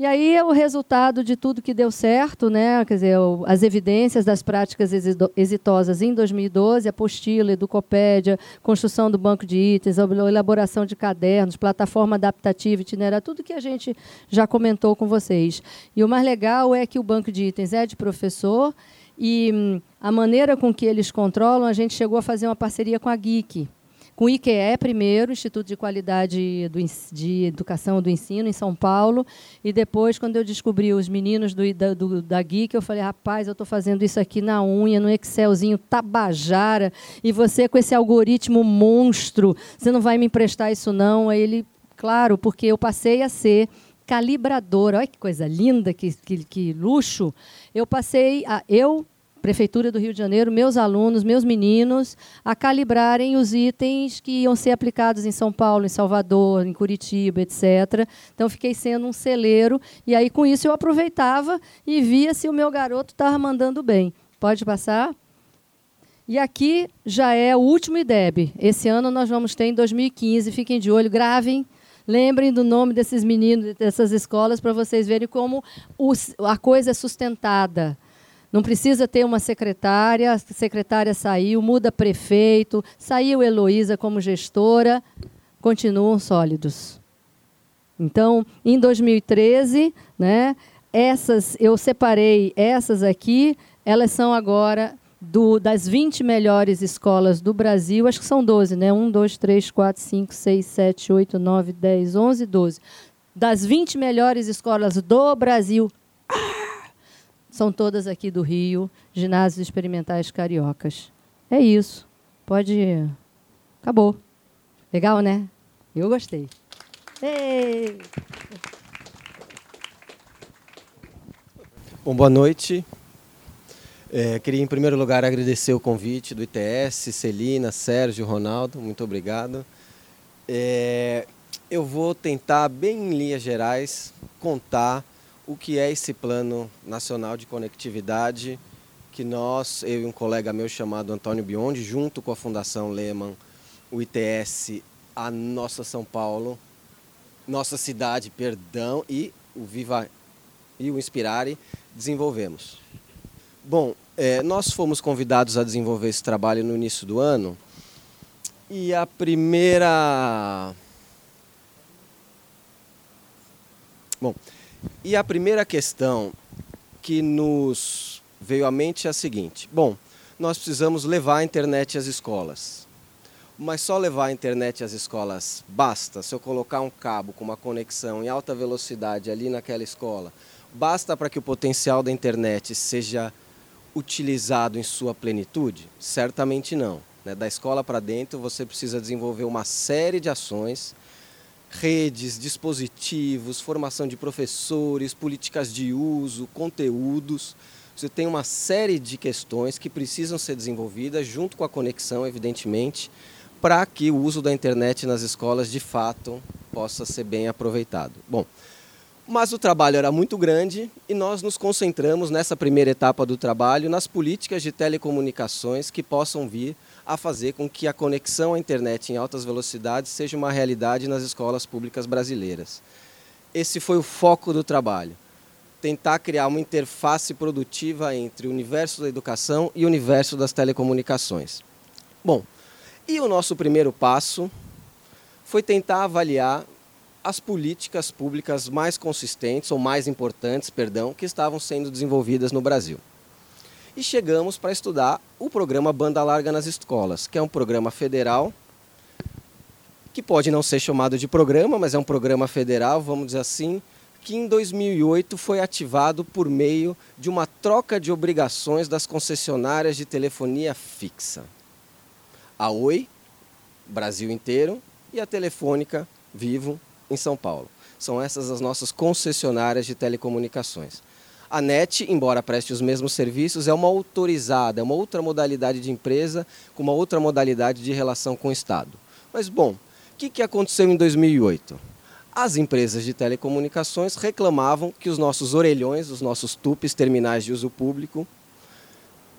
Speaker 3: E aí é o resultado de tudo que deu certo, né? Quer dizer, as evidências das práticas exitosas em 2012, apostila, educopédia, construção do banco de itens, elaboração de cadernos, plataforma adaptativa, itinerária, tudo que a gente já comentou com vocês. E o mais legal é que o banco de itens é de professor e hum, a maneira com que eles controlam, a gente chegou a fazer uma parceria com a Geek. com o IQE primeiro, Instituto de Qualidade do, de Educação do Ensino, em São Paulo, e depois, quando eu descobri os meninos do, da, do, da Geek, eu falei, rapaz, eu estou fazendo isso aqui na unha, no Excelzinho tabajara, e você com esse algoritmo monstro, você não vai me emprestar isso não? Aí ele, claro, porque eu passei a ser calibradora, olha que coisa linda, que, que, que luxo, eu passei a, eu Prefeitura do Rio de Janeiro, meus alunos, meus meninos, a calibrarem os itens que iam ser aplicados em São Paulo, em Salvador, em Curitiba, etc. Então, fiquei sendo um celeiro, e aí, com isso, eu aproveitava e via se o meu garoto estava mandando bem. Pode passar? E aqui já é o último IDEB. Esse ano nós vamos ter em 2015. Fiquem de olho, gravem. Lembrem do nome desses meninos, dessas escolas, para vocês verem como a coisa é sustentada. Não precisa ter uma secretária, a secretária saiu, muda prefeito, saiu Heloísa como gestora, continuam sólidos. Então, em 2013, né, essas eu separei essas aqui, elas são agora do, das 20 melhores escolas do Brasil, acho que são 12, né? 1, 2, 3, 4, 5, 6, 7, 8, 9, 10, 11, 12. Das 20 melhores escolas do Brasil. Ah! são todas aqui do Rio, ginásios experimentais cariocas. É isso. Pode. Ir. Acabou. Legal, né? Eu gostei. Ei!
Speaker 4: Bom, boa noite. É, queria, em primeiro lugar, agradecer o convite do ITS, Celina, Sérgio, Ronaldo. Muito obrigado. É, eu vou tentar, bem em linhas gerais, contar o que é esse Plano Nacional de Conectividade que nós, eu e um colega meu chamado Antônio Biondi, junto com a Fundação Lehman, o ITS, a Nossa São Paulo, Nossa Cidade, perdão, e o Viva e o Inspirare, desenvolvemos. Bom, é, nós fomos convidados a desenvolver esse trabalho no início do ano e a primeira... Bom, e a primeira questão que nos veio à mente é a seguinte: bom, nós precisamos levar a internet às escolas. Mas só levar a internet às escolas basta? Se eu colocar um cabo com uma conexão em alta velocidade ali naquela escola, basta para que o potencial da internet seja utilizado em sua plenitude? Certamente não. Né? Da escola para dentro, você precisa desenvolver uma série de ações redes, dispositivos, formação de professores, políticas de uso, conteúdos. Você tem uma série de questões que precisam ser desenvolvidas, junto com a conexão, evidentemente, para que o uso da internet nas escolas de fato possa ser bem aproveitado. Bom, mas o trabalho era muito grande e nós nos concentramos nessa primeira etapa do trabalho nas políticas de telecomunicações que possam vir a fazer com que a conexão à internet em altas velocidades seja uma realidade nas escolas públicas brasileiras. Esse foi o foco do trabalho. Tentar criar uma interface produtiva entre o universo da educação e o universo das telecomunicações. Bom, e o nosso primeiro passo foi tentar avaliar as políticas públicas mais consistentes, ou mais importantes, perdão, que estavam sendo desenvolvidas no Brasil e chegamos para estudar o programa Banda Larga nas Escolas, que é um programa federal que pode não ser chamado de programa, mas é um programa federal, vamos dizer assim, que em 2008 foi ativado por meio de uma troca de obrigações das concessionárias de telefonia fixa. A Oi, Brasil inteiro, e a Telefônica Vivo, em São Paulo. São essas as nossas concessionárias de telecomunicações. A NET, embora preste os mesmos serviços, é uma autorizada, é uma outra modalidade de empresa com uma outra modalidade de relação com o Estado. Mas, bom, o que, que aconteceu em 2008? As empresas de telecomunicações reclamavam que os nossos orelhões, os nossos tupes terminais de uso público,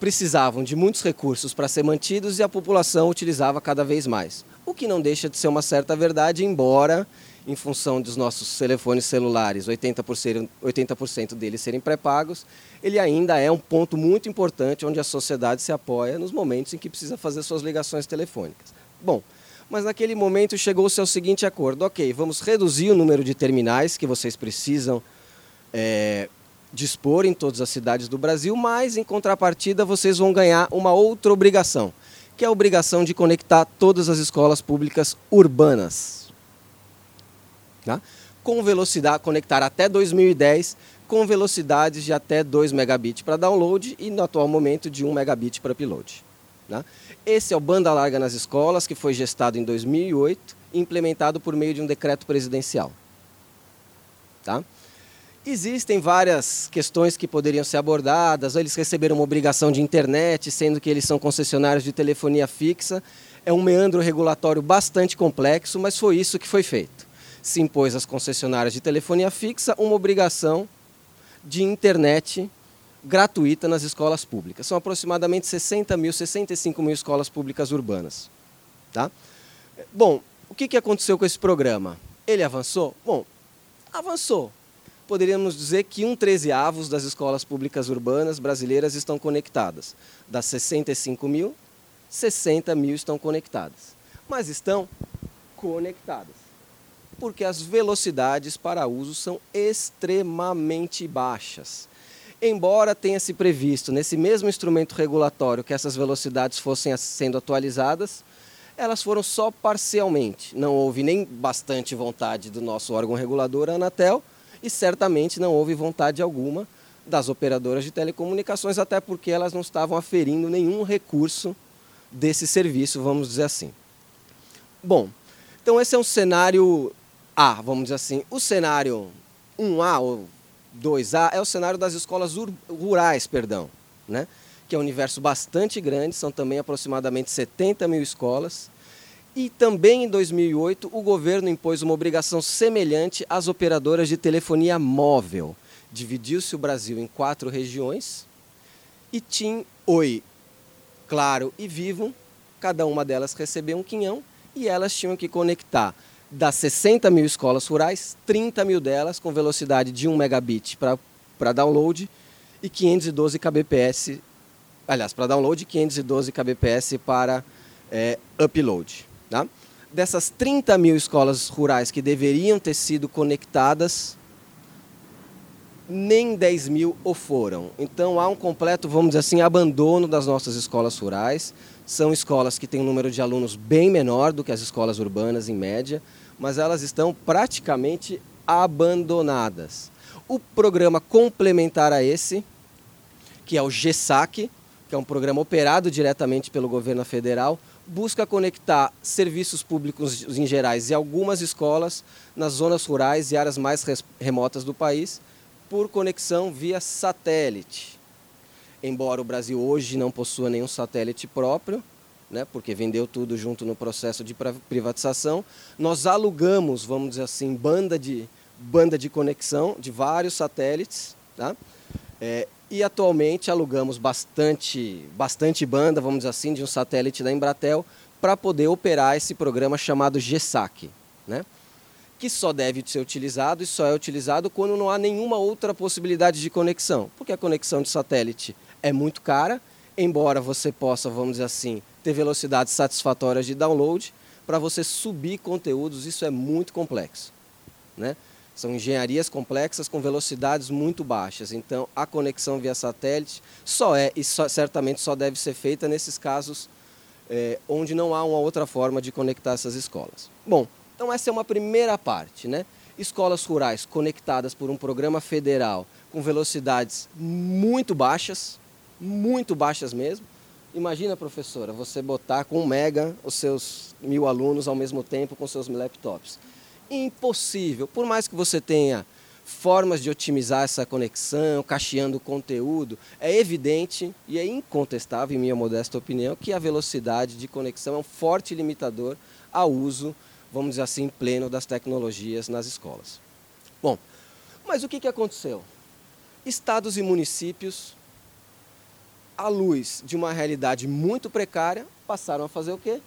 Speaker 4: precisavam de muitos recursos para ser mantidos e a população utilizava cada vez mais. O que não deixa de ser uma certa verdade, embora em função dos nossos telefones celulares, 80%, 80 deles serem pré-pagos, ele ainda é um ponto muito importante onde a sociedade se apoia nos momentos em que precisa fazer suas ligações telefônicas. Bom, mas naquele momento chegou-se ao seguinte acordo: ok, vamos reduzir o número de terminais que vocês precisam é, dispor em todas as cidades do Brasil, mas em contrapartida vocês vão ganhar uma outra obrigação que é a obrigação de conectar todas as escolas públicas urbanas. Tá? Com velocidade, conectar até 2010 com velocidades de até 2 megabits para download e no atual momento de 1 megabit para upload. Tá? Esse é o banda larga nas escolas, que foi gestado em 2008 e implementado por meio de um decreto presidencial. Tá? Existem várias questões que poderiam ser abordadas. Eles receberam uma obrigação de internet, sendo que eles são concessionários de telefonia fixa. É um meandro regulatório bastante complexo, mas foi isso que foi feito. Se impôs às concessionárias de telefonia fixa uma obrigação de internet gratuita nas escolas públicas. São aproximadamente 60 mil, 65 mil escolas públicas urbanas. Tá? Bom, o que, que aconteceu com esse programa? Ele avançou? Bom, avançou poderíamos dizer que um trezeavos das escolas públicas urbanas brasileiras estão conectadas. Das 65 mil, 60 mil estão conectadas. Mas estão conectadas. Porque as velocidades para uso são extremamente baixas. Embora tenha se previsto nesse mesmo instrumento regulatório que essas velocidades fossem sendo atualizadas, elas foram só parcialmente. Não houve nem bastante vontade do nosso órgão regulador, a Anatel, e certamente não houve vontade alguma das operadoras de telecomunicações, até porque elas não estavam aferindo nenhum recurso desse serviço, vamos dizer assim. Bom, então esse é um cenário A, vamos dizer assim. O cenário 1A ou 2A é o cenário das escolas rurais, perdão, né? que é um universo bastante grande, são também aproximadamente 70 mil escolas, e também em 2008, o governo impôs uma obrigação semelhante às operadoras de telefonia móvel. Dividiu-se o Brasil em quatro regiões e TIM, Oi, Claro e Vivo, cada uma delas recebeu um quinhão e elas tinham que conectar das 60 mil escolas rurais, 30 mil delas com velocidade de 1 megabit para download e 512 kbps, aliás, para download e 512 kbps para é, upload. Tá? Dessas 30 mil escolas rurais que deveriam ter sido conectadas, nem 10 mil o foram. Então há um completo, vamos dizer assim, abandono das nossas escolas rurais. São escolas que têm um número de alunos bem menor do que as escolas urbanas, em média, mas elas estão praticamente abandonadas. O programa complementar a esse, que é o GESAC, que é um programa operado diretamente pelo governo federal, busca conectar serviços públicos em gerais e algumas escolas nas zonas rurais e áreas mais remotas do país por conexão via satélite. Embora o Brasil hoje não possua nenhum satélite próprio, né, porque vendeu tudo junto no processo de privatização, nós alugamos, vamos dizer assim, banda de, banda de conexão de vários satélites, tá? É, e atualmente alugamos bastante, bastante banda, vamos dizer assim, de um satélite da Embratel para poder operar esse programa chamado GSAC, né? que só deve ser utilizado e só é utilizado quando não há nenhuma outra possibilidade de conexão, porque a conexão de satélite é muito cara, embora você possa, vamos dizer assim, ter velocidades satisfatórias de download, para você subir conteúdos isso é muito complexo. Né? São engenharias complexas com velocidades muito baixas. Então, a conexão via satélite só é e só, certamente só deve ser feita nesses casos é, onde não há uma outra forma de conectar essas escolas. Bom, então essa é uma primeira parte, né? Escolas rurais conectadas por um programa federal com velocidades muito baixas, muito baixas mesmo. Imagina, professora, você botar com um mega os seus mil alunos ao mesmo tempo com seus laptops impossível. Por mais que você tenha formas de otimizar essa conexão, cacheando conteúdo, é evidente e é incontestável, em minha modesta opinião, que a velocidade de conexão é um forte limitador ao uso, vamos dizer assim, pleno das tecnologias nas escolas. Bom, mas o que aconteceu? Estados e municípios, à luz de uma realidade muito precária, passaram a fazer o quê?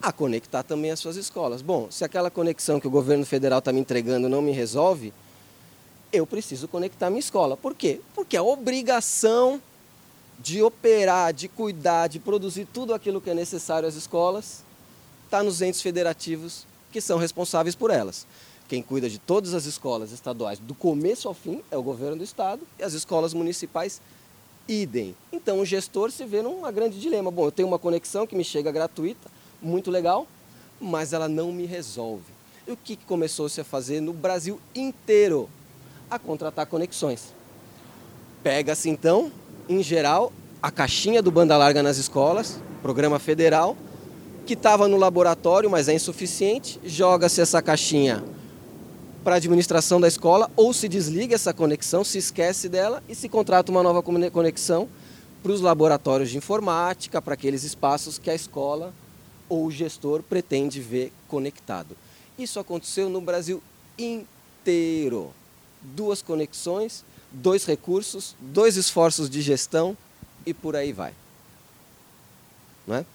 Speaker 4: a conectar também as suas escolas. Bom, se aquela conexão que o governo federal está me entregando não me resolve, eu preciso conectar minha escola. Por quê? Porque a obrigação de operar, de cuidar, de produzir tudo aquilo que é necessário às escolas está nos entes federativos que são responsáveis por elas. Quem cuida de todas as escolas estaduais, do começo ao fim, é o governo do estado e as escolas municipais idem. Então o gestor se vê num grande dilema. Bom, eu tenho uma conexão que me chega gratuita, muito legal, mas ela não me resolve. E o que começou-se a fazer no Brasil inteiro? A contratar conexões. Pega-se então, em geral, a caixinha do banda larga nas escolas, programa federal, que estava no laboratório, mas é insuficiente, joga-se essa caixinha para a administração da escola ou se desliga essa conexão, se esquece dela e se contrata uma nova conexão para os laboratórios de informática, para aqueles espaços que a escola ou o gestor pretende ver conectado. Isso aconteceu no Brasil inteiro. Duas conexões, dois recursos, dois esforços de gestão e por aí vai. Não é?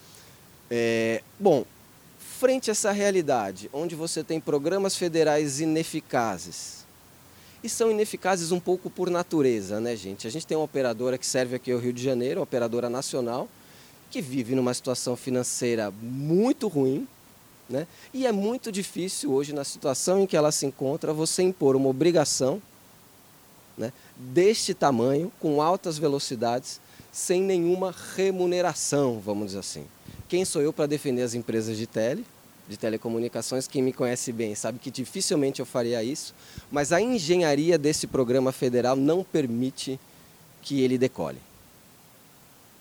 Speaker 4: É, bom, frente a essa realidade, onde você tem programas federais ineficazes, e são ineficazes um pouco por natureza, né, gente? A gente tem uma operadora que serve aqui ao Rio de Janeiro, uma operadora nacional, que vive numa situação financeira muito ruim, né? E é muito difícil hoje, na situação em que ela se encontra, você impor uma obrigação né, deste tamanho, com altas velocidades, sem nenhuma remuneração, vamos dizer assim. Quem sou eu para defender as empresas de tele, de telecomunicações? Quem me conhece bem sabe que dificilmente eu faria isso, mas a engenharia desse programa federal não permite que ele decole.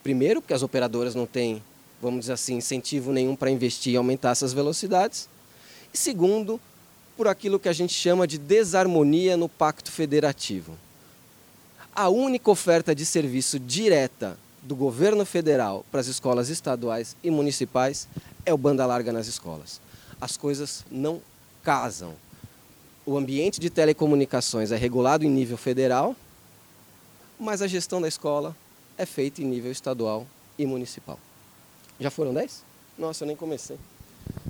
Speaker 4: Primeiro, porque as operadoras não têm, vamos dizer assim, incentivo nenhum para investir e aumentar essas velocidades. E segundo, por aquilo que a gente chama de desarmonia no pacto federativo. A única oferta de serviço direta do governo federal para as escolas estaduais e municipais é o banda larga nas escolas. As coisas não casam. O ambiente de telecomunicações é regulado em nível federal, mas a gestão da escola é feita em nível estadual e municipal. Já foram 10? Nossa, eu nem comecei.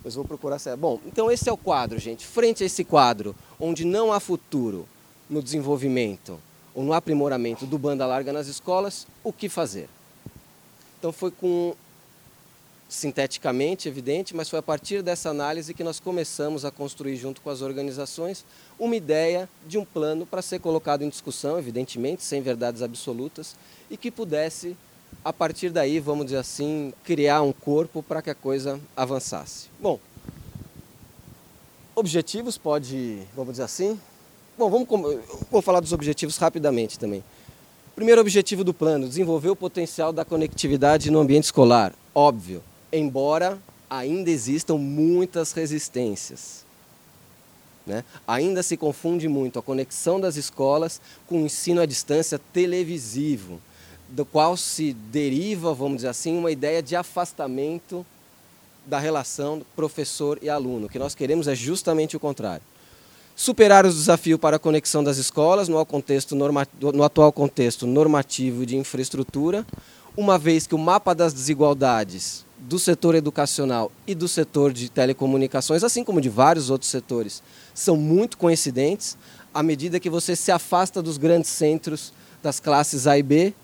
Speaker 4: Mas vou procurar ser. Bom, então esse é o quadro, gente. Frente a esse quadro, onde não há futuro no desenvolvimento ou no aprimoramento do banda larga nas escolas, o que fazer? Então foi com sinteticamente evidente, mas foi a partir dessa análise que nós começamos a construir junto com as organizações uma ideia de um plano para ser colocado em discussão, evidentemente, sem verdades absolutas, e que pudesse a partir daí, vamos dizer assim, criar um corpo para que a coisa avançasse. Bom, objetivos pode, vamos dizer assim. Bom, vamos vou falar dos objetivos rapidamente também. Primeiro objetivo do plano: desenvolver o potencial da conectividade no ambiente escolar. Óbvio, embora ainda existam muitas resistências. Né? Ainda se confunde muito a conexão das escolas com o ensino à distância televisivo, do qual se deriva, vamos dizer assim, uma ideia de afastamento da relação professor e aluno. O que nós queremos é justamente o contrário superar os desafios para a conexão das escolas no, contexto norma, no atual contexto normativo de infraestrutura, uma vez que o mapa das desigualdades do setor educacional e do setor de telecomunicações, assim como de vários outros setores, são muito coincidentes. À medida que você se afasta dos grandes centros das classes A e B,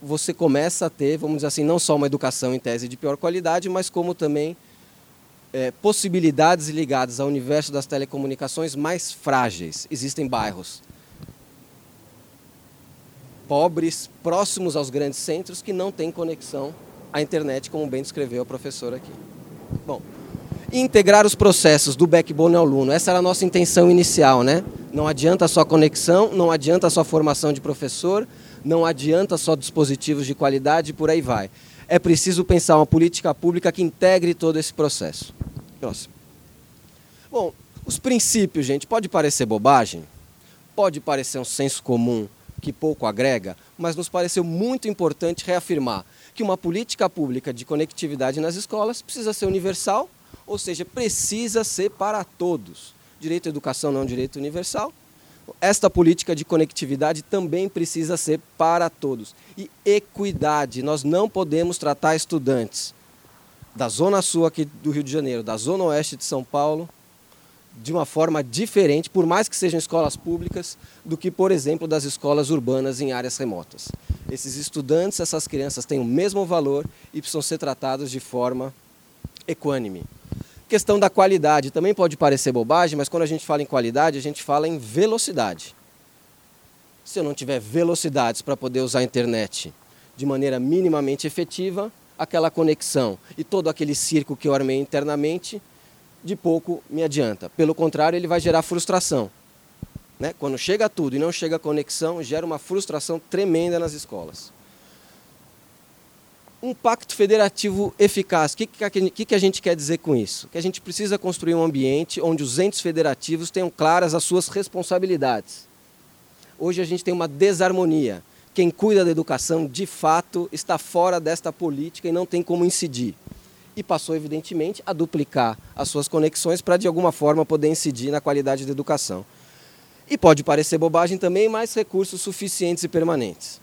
Speaker 4: você começa a ter, vamos dizer assim, não só uma educação em tese de pior qualidade, mas como também é, possibilidades ligadas ao universo das telecomunicações mais frágeis. Existem bairros pobres, próximos aos grandes centros, que não têm conexão à internet, como bem descreveu a professora aqui. Bom, integrar os processos do backbone ao aluno. Essa era a nossa intenção inicial, né? Não adianta só conexão, não adianta só formação de professor, não adianta só dispositivos de qualidade e por aí vai é preciso pensar uma política pública que integre todo esse processo. Próximo. Bom, os princípios, gente, pode parecer bobagem, pode parecer um senso comum que pouco agrega, mas nos pareceu muito importante reafirmar que uma política pública de conectividade nas escolas precisa ser universal, ou seja, precisa ser para todos. Direito à educação não é um direito universal, esta política de conectividade também precisa ser para todos. E equidade. Nós não podemos tratar estudantes da Zona Sul aqui do Rio de Janeiro, da Zona Oeste de São Paulo, de uma forma diferente, por mais que sejam escolas públicas, do que, por exemplo, das escolas urbanas em áreas remotas. Esses estudantes, essas crianças têm o mesmo valor e precisam ser tratados de forma equânime. Questão da qualidade também pode parecer bobagem, mas quando a gente fala em qualidade, a gente fala em velocidade. Se eu não tiver velocidades para poder usar a internet de maneira minimamente efetiva, aquela conexão e todo aquele circo que eu armei internamente, de pouco me adianta. Pelo contrário, ele vai gerar frustração. Né? Quando chega tudo e não chega a conexão, gera uma frustração tremenda nas escolas. Um pacto federativo eficaz. O que, que, que a gente quer dizer com isso? Que a gente precisa construir um ambiente onde os entes federativos tenham claras as suas responsabilidades. Hoje a gente tem uma desarmonia. Quem cuida da educação, de fato, está fora desta política e não tem como incidir. E passou, evidentemente, a duplicar as suas conexões para, de alguma forma, poder incidir na qualidade da educação. E pode parecer bobagem também, mas recursos suficientes e permanentes.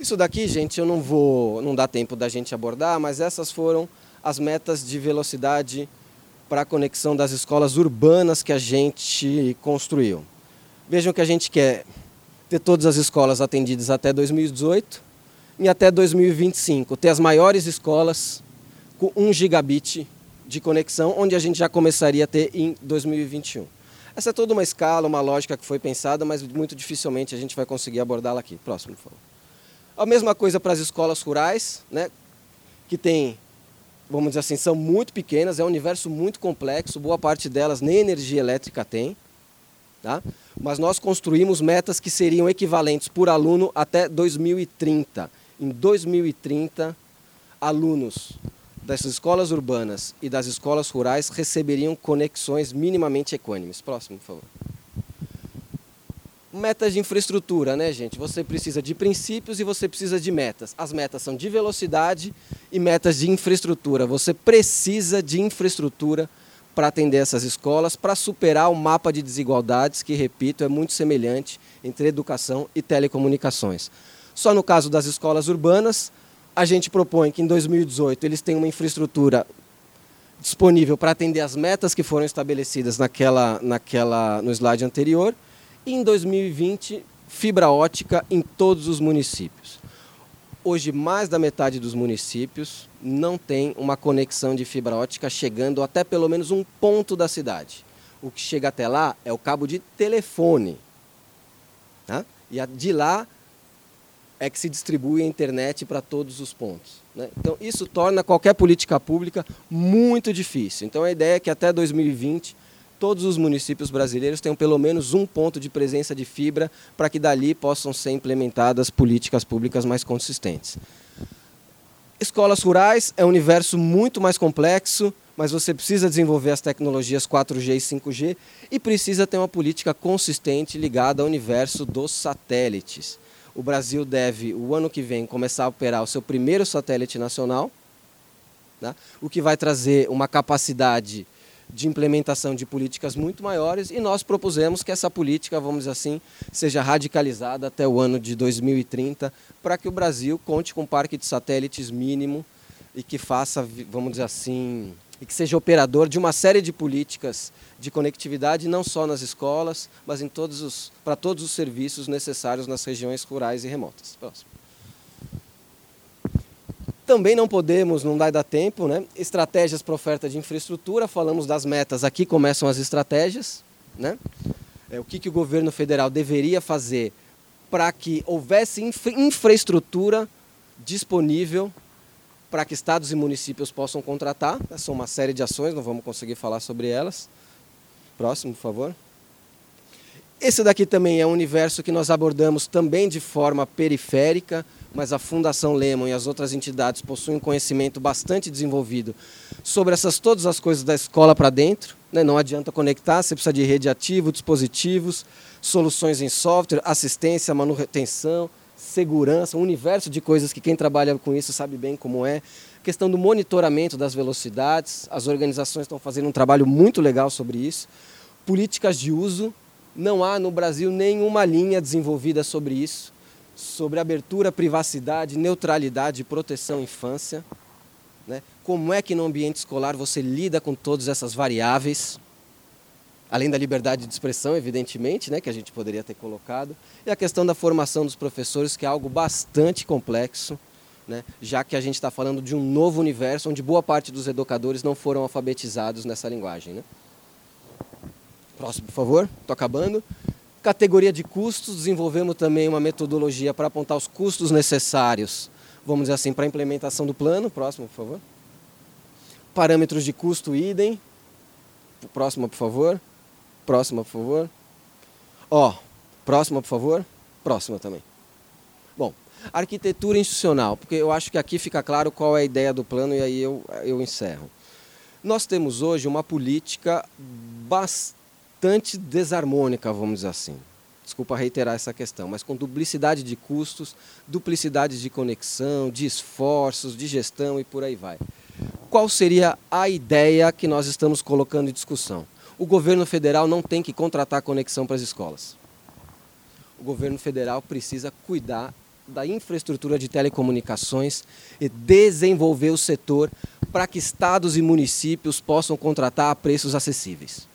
Speaker 4: Isso daqui, gente, eu não vou, não dá tempo da gente abordar, mas essas foram as metas de velocidade para a conexão das escolas urbanas que a gente construiu. Vejam que a gente quer ter todas as escolas atendidas até 2018 e até 2025 ter as maiores escolas com 1 gigabit de conexão, onde a gente já começaria a ter em 2021. Essa é toda uma escala, uma lógica que foi pensada, mas muito dificilmente a gente vai conseguir abordá-la aqui. Próximo, por favor. A mesma coisa para as escolas rurais, né, que tem, vamos dizer assim, são muito pequenas, é um universo muito complexo, boa parte delas nem energia elétrica tem. Tá? Mas nós construímos metas que seriam equivalentes por aluno até 2030. Em 2030, alunos dessas escolas urbanas e das escolas rurais receberiam conexões minimamente equânimes. Próximo, por favor. Metas de infraestrutura, né, gente? Você precisa de princípios e você precisa de metas. As metas são de velocidade e metas de infraestrutura. Você precisa de infraestrutura para atender essas escolas, para superar o mapa de desigualdades, que, repito, é muito semelhante entre educação e telecomunicações. Só no caso das escolas urbanas, a gente propõe que em 2018 eles tenham uma infraestrutura disponível para atender as metas que foram estabelecidas naquela, naquela, no slide anterior, em 2020 fibra ótica em todos os municípios. Hoje, mais da metade dos municípios não tem uma conexão de fibra ótica chegando até pelo menos um ponto da cidade. O que chega até lá é o cabo de telefone. Tá? E de lá é que se distribui a internet para todos os pontos. Né? Então, isso torna qualquer política pública muito difícil. Então, a ideia é que até 2020 todos os municípios brasileiros tenham pelo menos um ponto de presença de fibra para que dali possam ser implementadas políticas públicas mais consistentes. Escolas rurais é um universo muito mais complexo, mas você precisa desenvolver as tecnologias 4G e 5G e precisa ter uma política consistente ligada ao universo dos satélites o Brasil deve, o ano que vem, começar a operar o seu primeiro satélite nacional, né? o que vai trazer uma capacidade de implementação de políticas muito maiores e nós propusemos que essa política, vamos dizer assim, seja radicalizada até o ano de 2030 para que o Brasil conte com um parque de satélites mínimo e que faça, vamos dizer assim, e que seja operador de uma série de políticas de conectividade, não só nas escolas, mas em todos os, para todos os serviços necessários nas regiões rurais e remotas. Próximo. Também não podemos, não vai dar tempo, né? estratégias para oferta de infraestrutura, falamos das metas, aqui começam as estratégias. Né? É, o que, que o governo federal deveria fazer para que houvesse infra infraestrutura disponível para que estados e municípios possam contratar. São uma série de ações, não vamos conseguir falar sobre elas. Próximo, por favor. Esse daqui também é um universo que nós abordamos também de forma periférica, mas a Fundação Lemon e as outras entidades possuem conhecimento bastante desenvolvido sobre essas todas as coisas da escola para dentro. Né? Não adianta conectar, você precisa de rede ativa, dispositivos, soluções em software, assistência, manutenção, segurança, um universo de coisas que quem trabalha com isso sabe bem como é. Questão do monitoramento das velocidades, as organizações estão fazendo um trabalho muito legal sobre isso. Políticas de uso, não há no Brasil nenhuma linha desenvolvida sobre isso, sobre abertura, privacidade, neutralidade e proteção à infância. Né? Como é que no ambiente escolar você lida com todas essas variáveis? além da liberdade de expressão, evidentemente, né, que a gente poderia ter colocado, e a questão da formação dos professores, que é algo bastante complexo, né, já que a gente está falando de um novo universo onde boa parte dos educadores não foram alfabetizados nessa linguagem. Né? Próximo, por favor, estou acabando. Categoria de custos, desenvolvemos também uma metodologia para apontar os custos necessários, vamos dizer assim, para a implementação do plano. Próximo, por favor. Parâmetros de custo idem. Próxima, por favor. Próxima, por favor. Ó, próxima, por favor. Próxima também. Bom, arquitetura institucional, porque eu acho que aqui fica claro qual é a ideia do plano e aí eu, eu encerro. Nós temos hoje uma política bastante desarmônica, vamos dizer assim. Desculpa reiterar essa questão, mas com duplicidade de custos, duplicidade de conexão, de esforços, de gestão e por aí vai. Qual seria a ideia que nós estamos colocando em discussão? O governo federal não tem que contratar conexão para as escolas. O governo federal precisa cuidar da infraestrutura de telecomunicações e desenvolver o setor para que estados e municípios possam contratar a preços acessíveis.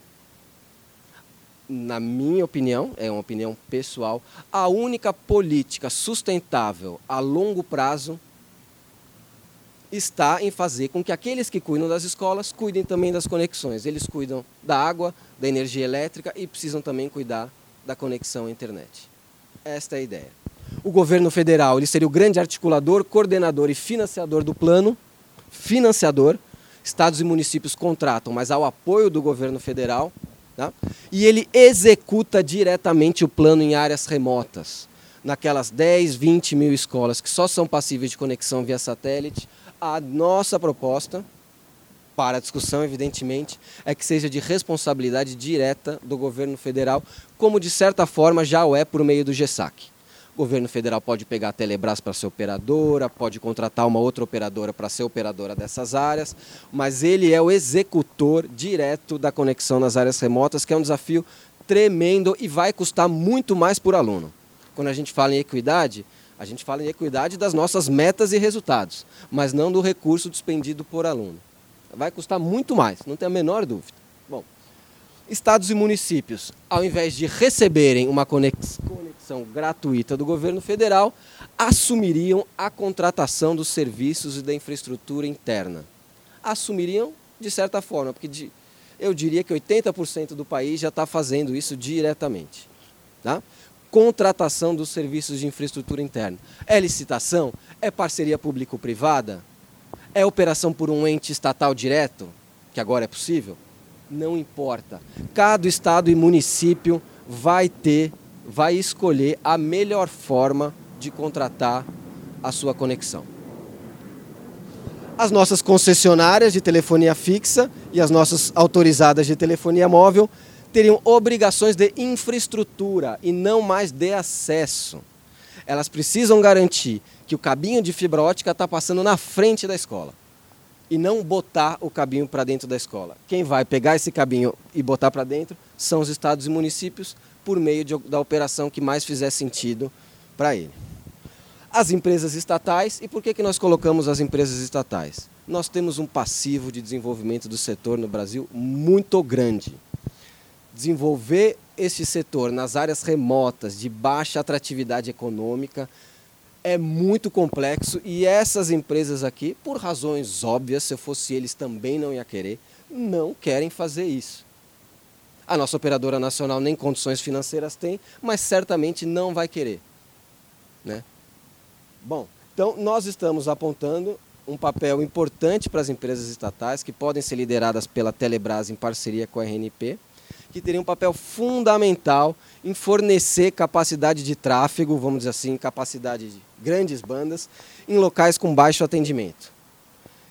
Speaker 4: Na minha opinião, é uma opinião pessoal, a única política sustentável a longo prazo está em fazer com que aqueles que cuidam das escolas cuidem também das conexões. Eles cuidam da água, da energia elétrica e precisam também cuidar da conexão à internet. Esta é a ideia. O governo federal ele seria o grande articulador, coordenador e financiador do plano. Financiador. Estados e municípios contratam, mas ao apoio do governo federal. Tá? E ele executa diretamente o plano em áreas remotas. Naquelas 10, 20 mil escolas que só são passíveis de conexão via satélite. A nossa proposta, para discussão, evidentemente, é que seja de responsabilidade direta do governo federal, como de certa forma já o é por meio do GESAC. O governo federal pode pegar a Telebrás para ser operadora, pode contratar uma outra operadora para ser operadora dessas áreas, mas ele é o executor direto da conexão nas áreas remotas, que é um desafio tremendo e vai custar muito mais por aluno. Quando a gente fala em equidade, a gente fala em equidade das nossas metas e resultados, mas não do recurso despendido por aluno. Vai custar muito mais, não tem a menor dúvida. Bom, estados e municípios, ao invés de receberem uma conexão gratuita do governo federal, assumiriam a contratação dos serviços e da infraestrutura interna. Assumiriam de certa forma, porque de, eu diria que 80% do país já está fazendo isso diretamente. Tá? Contratação dos serviços de infraestrutura interna. É licitação? É parceria público-privada? É operação por um ente estatal direto, que agora é possível? Não importa. Cada estado e município vai ter, vai escolher a melhor forma de contratar a sua conexão. As nossas concessionárias de telefonia fixa e as nossas autorizadas de telefonia móvel teriam obrigações de infraestrutura e não mais de acesso. Elas precisam garantir que o cabinho de fibra ótica está passando na frente da escola e não botar o cabinho para dentro da escola. Quem vai pegar esse cabinho e botar para dentro são os estados e municípios por meio de, da operação que mais fizer sentido para ele. As empresas estatais, e por que, que nós colocamos as empresas estatais? Nós temos um passivo de desenvolvimento do setor no Brasil muito grande. Desenvolver este setor nas áreas remotas, de baixa atratividade econômica, é muito complexo e essas empresas aqui, por razões óbvias, se eu fosse eles também não ia querer, não querem fazer isso. A nossa operadora nacional nem condições financeiras tem, mas certamente não vai querer. Né? Bom, então nós estamos apontando um papel importante para as empresas estatais que podem ser lideradas pela Telebrás em parceria com a RNP, que teriam um papel fundamental em fornecer capacidade de tráfego, vamos dizer assim, capacidade de grandes bandas, em locais com baixo atendimento.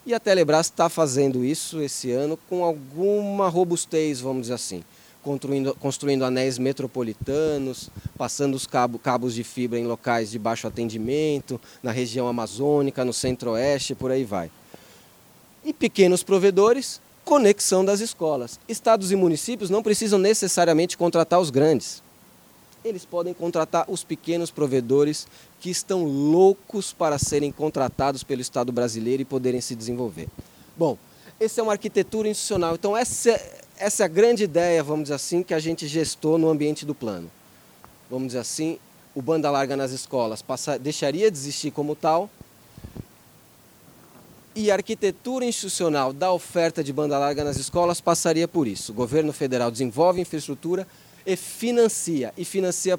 Speaker 4: E a Telebrás está fazendo isso esse ano com alguma robustez, vamos dizer assim, construindo, construindo anéis metropolitanos, passando os cabo, cabos de fibra em locais de baixo atendimento, na região amazônica, no centro-oeste, por aí vai. E pequenos provedores, conexão das escolas. Estados e municípios não precisam necessariamente contratar os grandes eles podem contratar os pequenos provedores que estão loucos para serem contratados pelo Estado brasileiro e poderem se desenvolver. Bom, essa é uma arquitetura institucional. Então, essa, essa é a grande ideia, vamos dizer assim, que a gente gestou no ambiente do plano. Vamos dizer assim, o banda larga nas escolas passa, deixaria de existir como tal, e a arquitetura institucional da oferta de banda larga nas escolas passaria por isso. O governo federal desenvolve infraestrutura e financia. E financia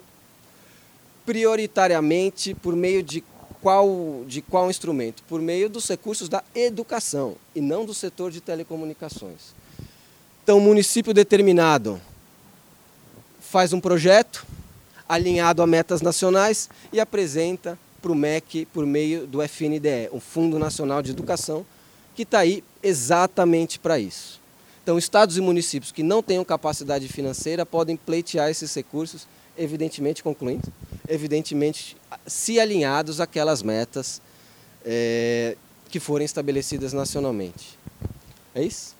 Speaker 4: prioritariamente por meio de qual, de qual instrumento? Por meio dos recursos da educação e não do setor de telecomunicações. Então, o município determinado faz um projeto alinhado a metas nacionais e apresenta para o MEC por meio do FNDE, o Fundo Nacional de Educação, que está aí exatamente para isso. Então, estados e municípios que não tenham capacidade financeira podem pleitear esses recursos, evidentemente, concluindo, evidentemente, se alinhados àquelas metas é, que forem estabelecidas nacionalmente. É isso?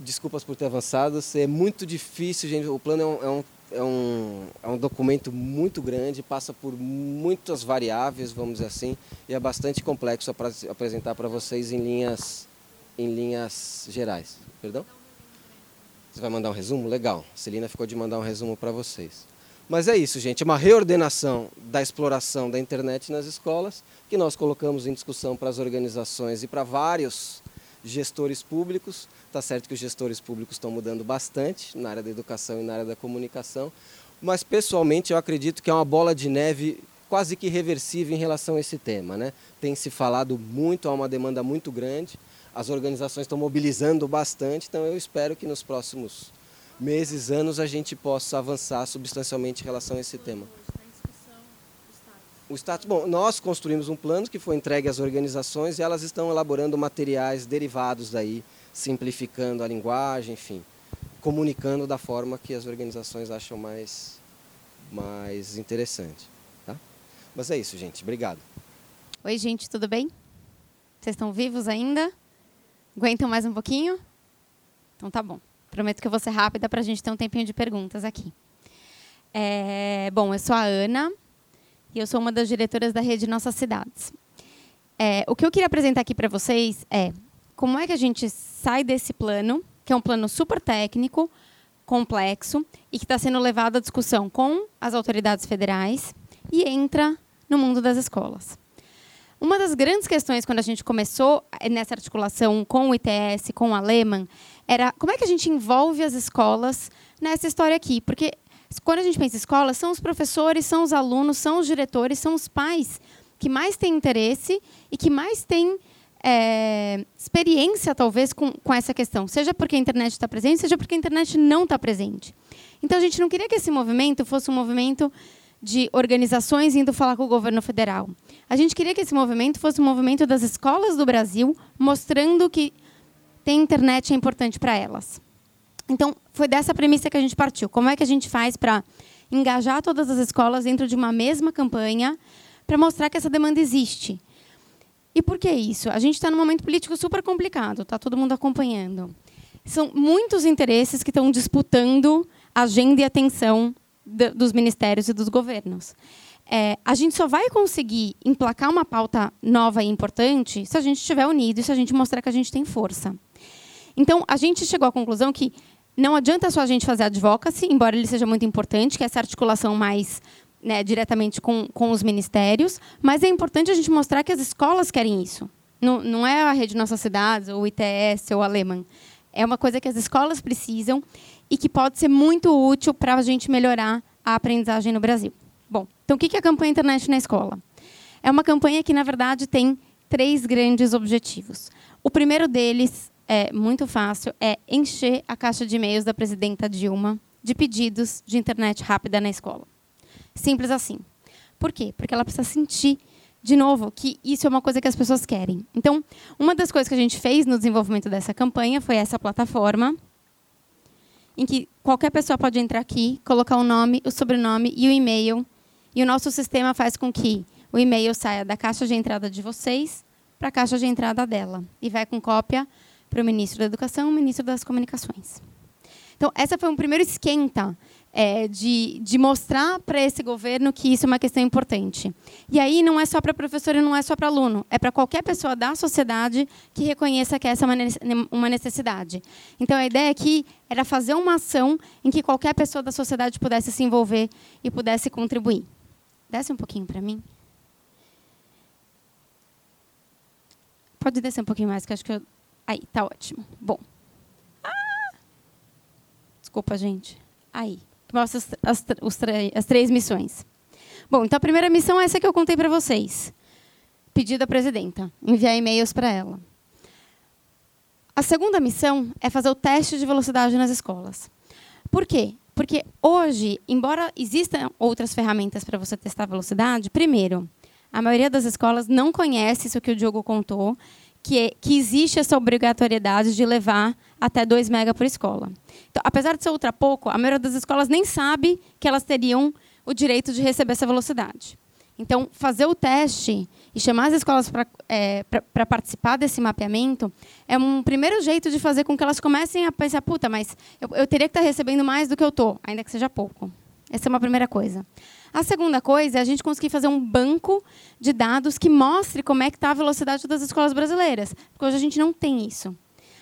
Speaker 4: desculpas por ter avançado, é muito difícil, gente. O plano é um, é um, é um, é um documento muito grande, passa por muitas variáveis, vamos dizer assim, e é bastante complexo para apresentar para vocês em linhas, em linhas gerais. Perdão? Você vai mandar um resumo? Legal. A Celina ficou de mandar um resumo para vocês. Mas é isso, gente. É uma reordenação da exploração da internet nas escolas que nós colocamos em discussão para as organizações e para vários gestores públicos. Está certo que os gestores públicos estão mudando bastante na área da educação e na área da comunicação, mas pessoalmente eu acredito que é uma bola de neve quase que reversível em relação a esse tema. Né? Tem se falado muito, há uma demanda muito grande, as organizações estão mobilizando bastante, então eu espero que nos próximos meses, anos, a gente possa avançar substancialmente em relação a esse tema. O status, bom, nós construímos um plano que foi entregue às organizações e elas estão elaborando materiais derivados daí, simplificando a linguagem, enfim, comunicando da forma que as organizações acham mais, mais interessante. Tá? Mas é isso, gente. Obrigado.
Speaker 5: Oi, gente, tudo bem? Vocês estão vivos ainda? Aguentam mais um pouquinho? Então tá bom. Prometo que eu vou ser rápida para a gente ter um tempinho de perguntas aqui. É, bom, eu sou a Ana e eu sou uma das diretoras da rede Nossas Cidades. É, o que eu queria apresentar aqui para vocês é como é que a gente sai desse plano, que é um plano super técnico, complexo e que está sendo levado à discussão com as autoridades federais e entra no mundo das escolas. Uma das grandes questões quando a gente começou nessa articulação com o ITS, com a Lehman, era como é que a gente envolve as escolas nessa história aqui? Porque quando a gente pensa em escola, são os professores, são os alunos, são os diretores, são os pais que mais têm interesse e que mais têm é, experiência, talvez, com, com essa questão. Seja porque a internet está presente, seja porque a internet não está presente. Então, a gente não queria que esse movimento fosse um movimento de organizações indo falar com o governo federal. A gente queria que esse movimento fosse um movimento das escolas do Brasil, mostrando que ter internet é importante para elas. Então, foi dessa premissa que a gente partiu. Como é que a gente faz para engajar todas as escolas dentro de uma mesma campanha para mostrar que essa demanda existe? E por que isso? A gente está num momento político super complicado, está todo mundo acompanhando. São muitos interesses que estão disputando a agenda e atenção dos ministérios e dos governos. É, a gente só vai conseguir emplacar uma pauta nova e importante se a gente estiver unido e se a gente mostrar que a gente tem força. Então, a gente chegou à conclusão que não adianta só a gente fazer advocacy, embora ele seja muito importante, que essa articulação mais né, diretamente com, com os ministérios, mas é importante a gente mostrar que as escolas querem isso. Não, não é a Rede Nossas Cidades, ou o ITS, ou o Alemã. É uma coisa que as escolas precisam e que pode ser muito útil para a gente melhorar a aprendizagem no Brasil. Bom, então o que é a campanha Internet na Escola? É uma campanha que, na verdade, tem três grandes objetivos. O primeiro deles é muito fácil, é encher a caixa de e-mails da presidenta Dilma de pedidos de internet rápida na escola. Simples assim. Por quê? Porque ela precisa sentir, de novo, que isso é uma coisa que as pessoas querem. Então, uma das coisas que a gente fez no desenvolvimento dessa campanha foi essa plataforma, em que qualquer pessoa pode entrar aqui, colocar o nome, o sobrenome e o e-mail, e o nosso sistema faz com que o e-mail saia da caixa de entrada de vocês para a caixa de entrada dela e vai com cópia para o ministro da Educação e o ministro das Comunicações. Então, essa foi um primeiro esquenta é, de, de mostrar para esse governo que isso é uma questão importante. E aí não é só para professor e não é só para aluno, é para qualquer pessoa da sociedade que reconheça que essa é uma necessidade. Então a ideia aqui era fazer uma ação em que qualquer pessoa da sociedade pudesse se envolver e pudesse contribuir. Desce um pouquinho para mim. Pode descer um pouquinho mais, que acho que eu... Aí, tá ótimo. Bom. Ah! Desculpa, gente. aí, que mostra as, as, os, as três missões. Bom, então a primeira missão é essa que eu contei para vocês. Pedido à presidenta, enviar e-mails para ela. A segunda missão é fazer o teste de velocidade nas escolas. Por quê? Porque hoje, embora existam outras ferramentas para você testar velocidade, primeiro, a maioria das escolas não conhece isso que o Diogo contou, que, que existe essa obrigatoriedade de levar até 2 mega por escola. Então, apesar de ser ultra pouco, a maioria das escolas nem sabe que elas teriam o direito de receber essa velocidade. Então, fazer o teste e chamar as escolas para é, participar desse mapeamento é um primeiro jeito de fazer com que elas comecem a pensar, puta, mas eu, eu teria que estar recebendo mais do que eu estou, ainda que seja pouco. Essa é uma primeira coisa. A segunda coisa é a gente conseguir fazer um banco de dados que mostre como é que está a velocidade das escolas brasileiras. Porque hoje a gente não tem isso.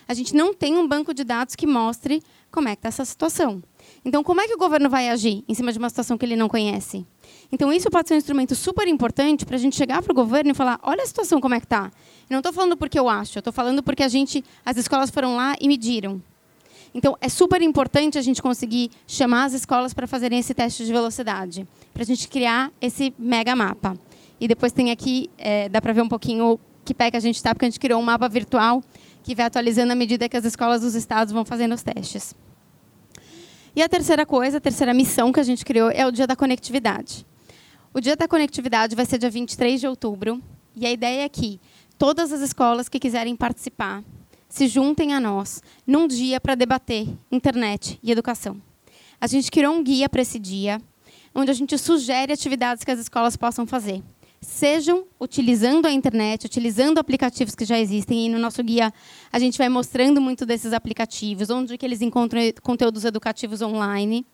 Speaker 5: A gente não tem um banco de dados que mostre como é que está essa situação. Então, como é que o governo vai agir em cima de uma situação que ele não conhece? Então, isso pode ser um instrumento super importante para a gente chegar para o governo e falar: olha a situação como é que está. Não estou falando porque eu acho, estou falando porque a gente, as escolas foram lá e mediram. Então, é super importante a gente conseguir chamar as escolas para fazerem esse teste de velocidade, para a gente criar esse mega mapa. E depois tem aqui, é, dá para ver um pouquinho que pé que a gente está, porque a gente criou um mapa virtual que vai atualizando à medida que as escolas dos estados vão fazendo os testes. E a terceira coisa, a terceira missão que a gente criou é o Dia da Conectividade. O Dia da Conectividade vai ser dia 23 de outubro, e a ideia é que todas as escolas que quiserem participar se juntem a nós num dia para debater internet e educação. A gente criou um guia para esse dia, onde a gente sugere atividades que as escolas possam fazer. Sejam utilizando a internet, utilizando aplicativos que já existem, e no nosso guia a gente vai mostrando muito desses aplicativos, onde que eles encontram conteúdos educativos online,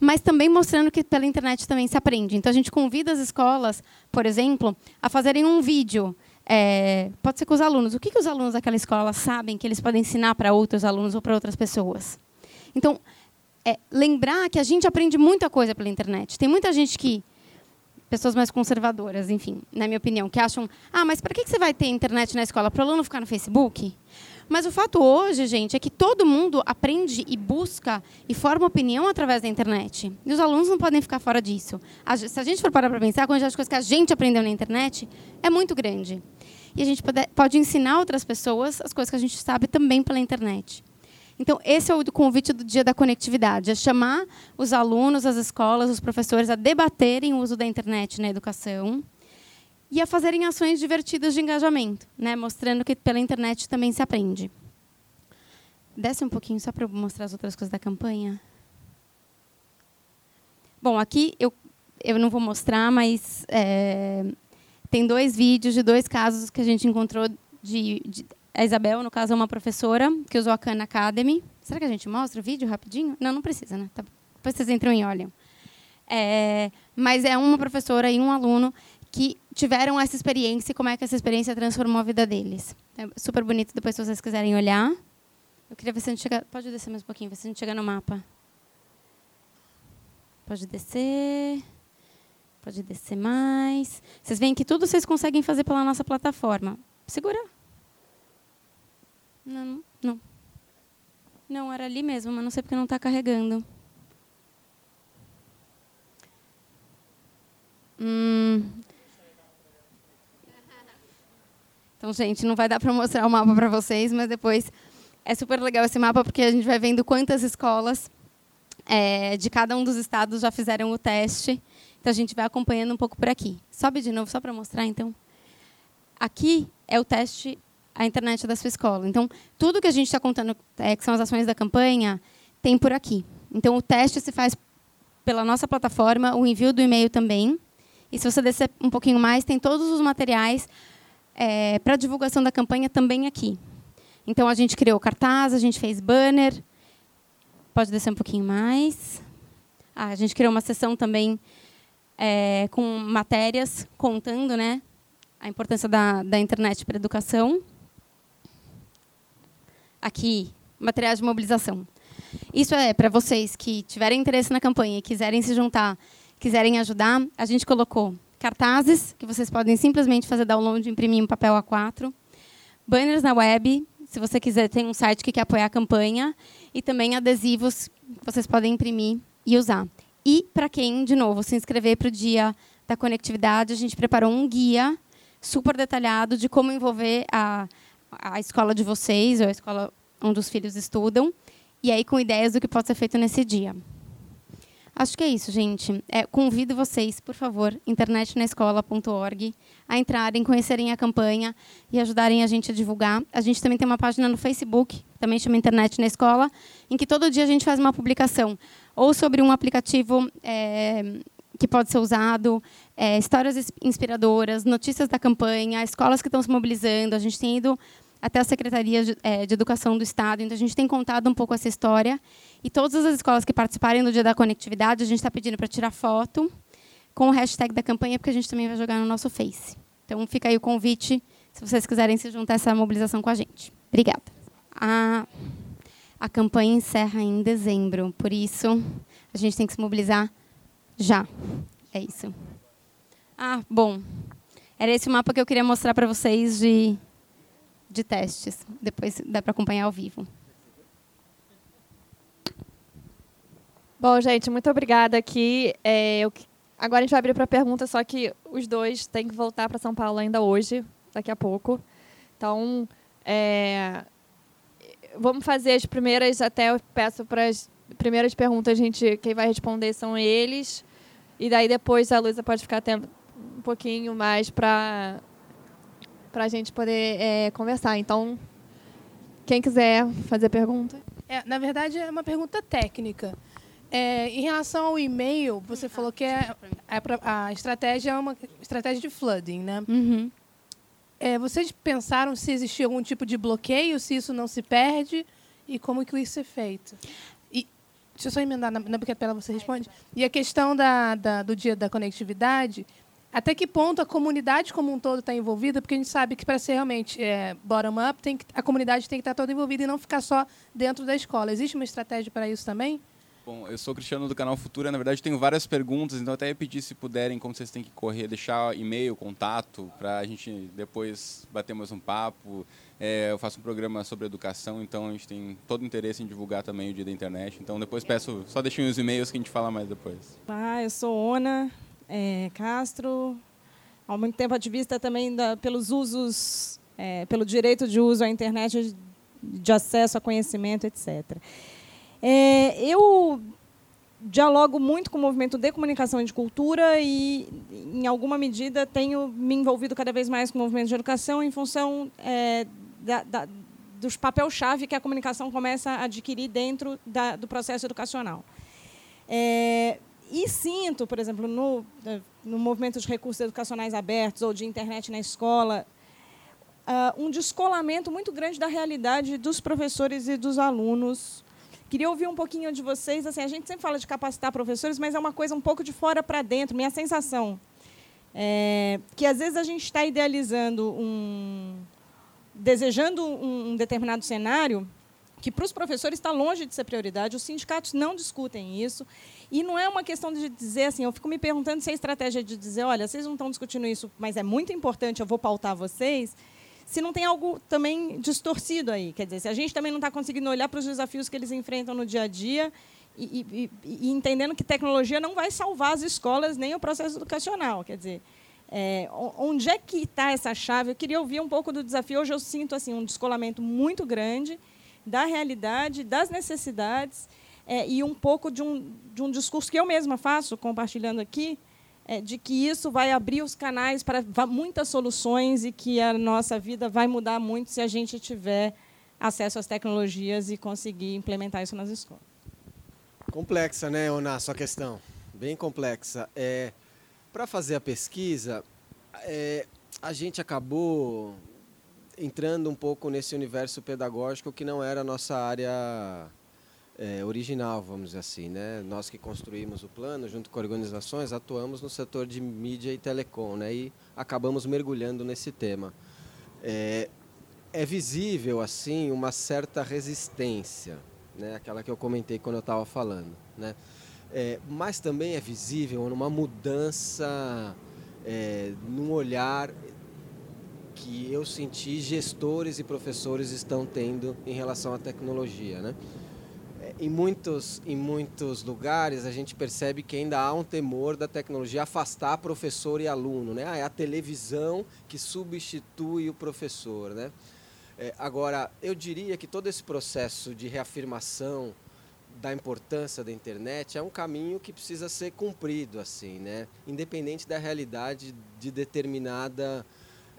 Speaker 5: mas também mostrando que pela internet também se aprende. Então a gente convida as escolas, por exemplo, a fazerem um vídeo é, pode ser com os alunos. O que, que os alunos daquela escola sabem que eles podem ensinar para outros alunos ou para outras pessoas? Então, é, lembrar que a gente aprende muita coisa pela internet. Tem muita gente que pessoas mais conservadoras, enfim, na minha opinião, que acham, ah, mas para que você vai ter internet na escola? Para o aluno ficar no Facebook? Mas o fato hoje, gente, é que todo mundo aprende e busca e forma opinião através da internet. E os alunos não podem ficar fora disso. Se a gente for parar para pensar, a quantidade de coisas que a gente aprendeu na internet é muito grande e a gente pode, pode ensinar outras pessoas as coisas que a gente sabe também pela internet. Então, esse é o convite do Dia da Conectividade, é chamar os alunos, as escolas, os professores a debaterem o uso da internet na educação e a fazerem ações divertidas de engajamento, né, mostrando que pela internet também se aprende. Desce um pouquinho só para eu mostrar as outras coisas da campanha. Bom, aqui eu, eu não vou mostrar, mas é, tem dois vídeos de dois casos que a gente encontrou de, de a Isabel, no caso, é uma professora que usou a Khan Academy. Será que a gente mostra o vídeo rapidinho? Não, não precisa, né? Tá, depois vocês entram e olham. É, mas é uma professora e um aluno que tiveram essa experiência e como é que essa experiência transformou a vida deles. É super bonito, depois se vocês quiserem olhar. Eu queria ver se a gente chega... Pode descer mais um pouquinho, ver se a gente chega no mapa. Pode descer. Pode descer mais. Vocês veem que tudo vocês conseguem fazer pela nossa plataforma. Segura. Não, não. Não, era ali mesmo, mas não sei porque não está carregando. Hum. Então, gente, não vai dar para mostrar o mapa para vocês, mas depois é super legal esse mapa porque a gente vai vendo quantas escolas é, de cada um dos estados já fizeram o teste então a gente vai acompanhando um pouco por aqui. Sobe de novo só para mostrar, então. Aqui é o teste a internet da sua escola. Então, tudo que a gente está contando, é, que são as ações da campanha, tem por aqui. Então, o teste se faz pela nossa plataforma, o envio do e-mail também. E se você descer um pouquinho mais, tem todos os materiais é, para divulgação da campanha também aqui. Então, a gente criou cartaz, a gente fez banner. Pode descer um pouquinho mais. Ah, a gente criou uma sessão também é, com matérias contando né, a importância da, da internet para a educação. Aqui, materiais de mobilização. Isso é para vocês que tiverem interesse na campanha e quiserem se juntar, quiserem ajudar, a gente colocou cartazes, que vocês podem simplesmente fazer download e imprimir em papel A4, banners na web, Se você quiser, tem um site que quer apoiar a campanha e também adesivos que vocês podem imprimir e usar. E para quem, de novo, se inscrever para o dia da conectividade, a gente preparou um guia super detalhado de como envolver a, a escola de vocês, ou a escola onde os filhos estudam, e aí com ideias do que pode ser feito nesse dia. Acho que é isso, gente. É, convido vocês, por favor, internetnaescola.org, a entrarem, conhecerem a campanha e ajudarem a gente a divulgar. A gente também tem uma página no Facebook, também chama Internet na Escola, em que todo dia a gente faz uma publicação, ou sobre um aplicativo é, que pode ser usado, é, histórias inspiradoras, notícias da campanha, escolas que estão se mobilizando. A gente tem ido até a Secretaria de, é, de, Educação do Estado. Então, a gente tem contado um pouco essa história. E todas as escolas que participarem do Dia da Conectividade, a gente está pedindo para tirar foto com o hashtag da campanha, porque a gente também vai jogar no nosso Face. Então, fica aí o convite, se vocês quiserem se juntar a essa mobilização com a gente. Obrigada. A, a campanha encerra em dezembro, por isso, a gente tem que se mobilizar já. É isso. Ah, bom. Era esse o mapa que eu queria mostrar para vocês de de testes. Depois dá para acompanhar ao vivo.
Speaker 2: Bom, gente, muito obrigada aqui. É, eu, agora a gente vai abrir para perguntas, só que os dois têm que voltar para São Paulo ainda hoje, daqui a pouco. Então, é, vamos fazer as primeiras, até eu peço para as primeiras perguntas, gente, quem vai responder são eles. E daí depois a Luísa pode ficar até um pouquinho mais para a gente poder é, conversar. Então, quem quiser fazer pergunta.
Speaker 6: É, na verdade, é uma pergunta técnica. É, em relação ao e-mail, você ah, falou que é, é a estratégia é uma estratégia de flooding, né?
Speaker 5: Uhum.
Speaker 6: É, vocês pensaram se existia algum tipo de bloqueio, se isso não se perde e como que isso é feito? E, deixa eu só emendar na, na pela você responde. E a questão da, da, do dia da conectividade, até que ponto a comunidade como um todo está envolvida? Porque a gente sabe que para ser realmente é, bottom-up, a comunidade tem que estar tá toda envolvida e não ficar só dentro da escola. Existe uma estratégia para isso também?
Speaker 7: Bom, eu sou Cristiano do canal Futura. Na verdade, tenho várias perguntas, então até pedir se puderem, como vocês têm que correr, deixar e-mail, contato, para a gente depois bater mais um papo. É, eu faço um programa sobre educação, então a gente tem todo interesse em divulgar também o Dia da Internet. Então depois peço, só deixem os e-mails que a gente fala mais depois.
Speaker 8: Ah, eu sou Ona, é, Castro, há muito tempo ativista também da, pelos usos, é, pelo direito de uso à internet, de acesso a conhecimento, etc. É, eu dialogo muito com o movimento de comunicação e de cultura e, em alguma medida, tenho me envolvido cada vez mais com o movimento de educação em função é, da, da, dos papel-chave que a comunicação começa a adquirir dentro da, do processo educacional. É, e sinto, por exemplo, no, no movimento de recursos educacionais abertos ou de internet na escola, uh, um descolamento muito grande da realidade dos professores e dos alunos. Queria ouvir um pouquinho de vocês. Assim, a gente sempre fala de capacitar professores, mas é uma coisa um pouco de fora para dentro. Minha sensação é que às vezes a gente está idealizando um, desejando um, determinado cenário que para os professores está longe de ser prioridade. Os sindicatos não discutem isso. E não é uma questão de dizer assim, eu fico me perguntando se a estratégia de dizer, olha, vocês não estão discutindo isso, mas é muito importante, eu vou pautar vocês, se não tem algo também distorcido aí. Quer dizer, se a gente também não está conseguindo olhar para os desafios que eles enfrentam no dia a dia e, e, e, entendendo que tecnologia não vai salvar as escolas nem o processo educacional. Quer dizer, é, onde é que está essa chave? Eu queria ouvir um pouco do desafio. Hoje eu sinto assim um descolamento muito grande da realidade, das necessidades é, e um pouco de um, de um discurso que eu mesma faço, compartilhando aqui, é, de que isso vai abrir os canais para muitas soluções e que a nossa vida vai mudar muito se a gente tiver acesso às tecnologias e conseguir implementar isso nas escolas.
Speaker 4: Complexa, né, Ona, sua questão? Bem complexa. É, para fazer a pesquisa, é, a gente acabou entrando um pouco nesse universo pedagógico que não era a nossa área é, original, vamos dizer assim. Né? Nós que construímos o plano, junto com organizações, atuamos no setor de mídia e telecom né? e acabamos mergulhando nesse tema. É, é visível assim uma certa resistência, né? aquela que eu comentei quando eu estava falando. Né? É, mas também é visível uma mudança é, num olhar que eu senti gestores e professores estão tendo em relação à tecnologia, né? Em muitos, em muitos lugares a gente percebe que ainda há um temor da tecnologia afastar professor e aluno, né? Ah, é a televisão que substitui o professor, né? É, agora, eu diria que todo esse processo de reafirmação da importância da internet é um caminho que precisa ser cumprido, assim, né? Independente da realidade de determinada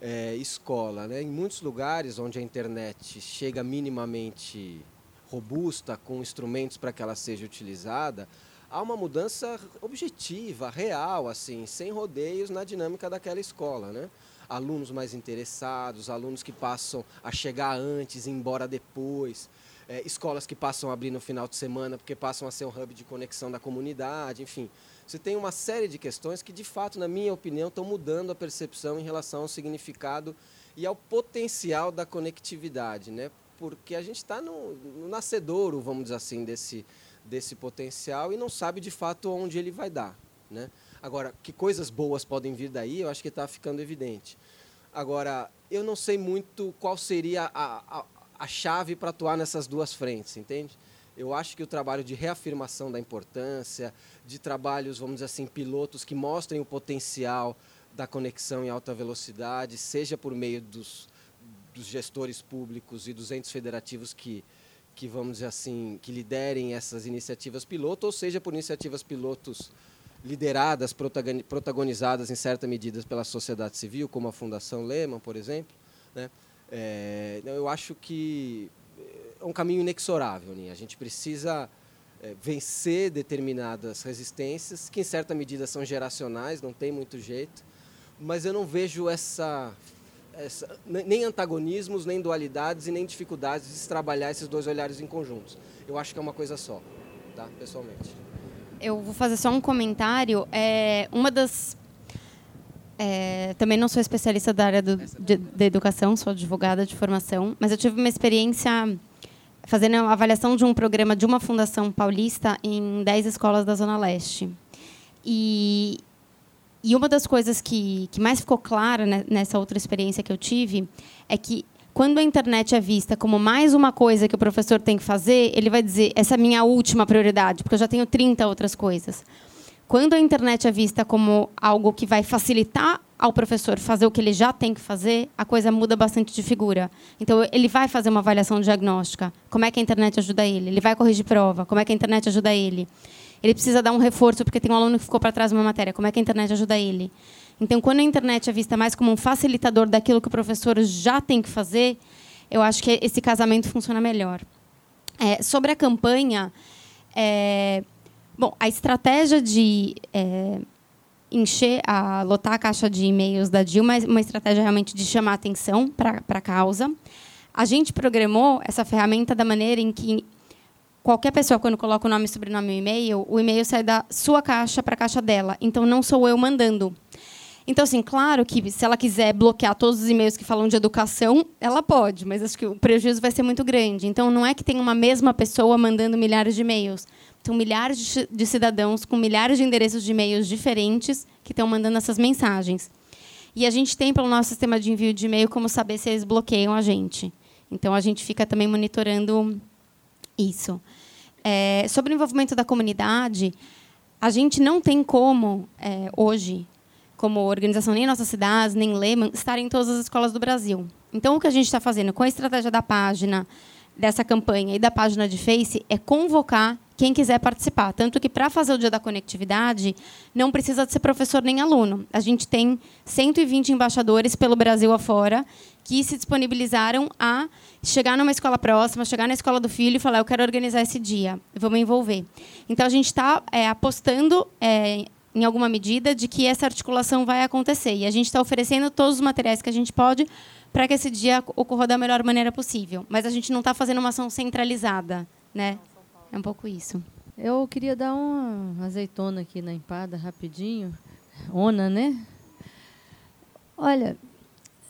Speaker 4: é, escola, né? Em muitos lugares onde a internet chega minimamente robusta, com instrumentos para que ela seja utilizada, há uma mudança objetiva, real, assim, sem rodeios na dinâmica daquela escola, né? Alunos mais interessados, alunos que passam a chegar antes e embora depois, é, escolas que passam a abrir no final de semana porque passam a ser um hub de conexão da comunidade, enfim. Você tem uma série de questões que, de fato, na minha opinião, estão mudando a percepção em relação ao significado e ao potencial da conectividade, né? Porque a gente está no, no nascedouro, vamos dizer assim, desse, desse potencial e não sabe de fato onde ele vai dar, né? Agora, que coisas boas podem vir daí, eu acho que está ficando evidente. Agora, eu não sei muito qual seria a, a, a chave para atuar nessas duas frentes, entende? Eu acho que o trabalho de reafirmação da importância, de trabalhos, vamos dizer assim, pilotos que mostrem o potencial da conexão em alta velocidade, seja por meio dos, dos gestores públicos e dos entes federativos que, que, vamos dizer assim, que liderem essas iniciativas piloto, ou seja por iniciativas pilotos lideradas, protagonizadas em certa medida pela sociedade civil, como a Fundação Lehman, por exemplo, né? É, eu acho que é um caminho inexorável. Né? A gente precisa é, vencer determinadas resistências, que em certa medida são geracionais, não tem muito jeito, mas eu não vejo essa, essa nem antagonismos, nem dualidades e nem dificuldades de se trabalhar esses dois olhares em conjuntos. Eu acho que é uma coisa só, tá? pessoalmente.
Speaker 5: Eu vou fazer só um comentário. É, uma das é, também não sou especialista da área do, de, de, educação, sou advogada de formação, mas eu tive uma experiência fazendo a avaliação de um programa de uma fundação paulista em 10 escolas da Zona Leste. E, e uma das coisas que, que mais ficou clara nessa outra experiência que eu tive é que quando a internet é vista como mais uma coisa que o professor tem que fazer, ele vai dizer: essa é a minha última prioridade, porque eu já tenho 30 outras coisas. Quando a internet é vista como algo que vai facilitar ao professor fazer o que ele já tem que fazer, a coisa muda bastante de figura. Então, ele vai fazer uma avaliação diagnóstica. Como é que a internet ajuda ele? Ele vai corrigir prova. Como é que a internet ajuda ele? Ele precisa dar um reforço porque tem um aluno que ficou para trás de uma matéria. Como é que a internet ajuda ele? Então, quando a internet é vista mais como um facilitador daquilo que o professor já tem que fazer, eu acho que esse casamento funciona melhor. É, sobre a campanha, é, Bom, a estratégia de é, encher, a, lotar a caixa de e-mails da Dilma é uma estratégia realmente de chamar atenção para a causa. A gente programou essa ferramenta da maneira em que qualquer pessoa, quando coloca o nome, sobrenome e e-mail, o e-mail sai da sua caixa para a caixa dela. Então, não sou eu mandando. Então, assim, claro que se ela quiser bloquear todos os e-mails que falam de educação, ela pode, mas acho que o prejuízo vai ser muito grande. Então, não é que tem uma mesma pessoa mandando milhares de e-mails. São milhares de cidadãos com milhares de endereços de e-mails diferentes que estão mandando essas mensagens. E a gente tem, pelo nosso sistema de envio de e-mail, como saber se eles bloqueiam a gente. Então, a gente fica também monitorando isso. É, sobre o envolvimento da comunidade, a gente não tem como, é, hoje, como organização, nem nossas cidades, nem Lehman, estar em todas as escolas do Brasil. Então, o que a gente está fazendo com a estratégia da página, dessa campanha e da página de Face, é convocar quem quiser participar. Tanto que, para fazer o Dia da Conectividade, não precisa de ser professor nem aluno. A gente tem 120 embaixadores pelo Brasil afora que se disponibilizaram a chegar numa escola próxima, chegar na escola do filho e falar: eu quero organizar esse dia, vou me envolver. Então, a gente está é, apostando é, em alguma medida, de que essa articulação vai acontecer. E a gente está oferecendo todos os materiais que a gente pode para que esse dia ocorra da melhor maneira possível. Mas a gente não está fazendo uma ação centralizada. Né? É um pouco isso.
Speaker 3: Eu queria dar uma azeitona aqui na empada, rapidinho. Ona, né? Olha,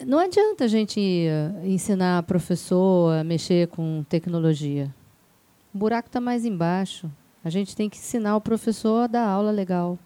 Speaker 3: não adianta a gente ensinar professor a mexer com tecnologia. O buraco está mais embaixo. A gente tem que ensinar o professor a dar aula legal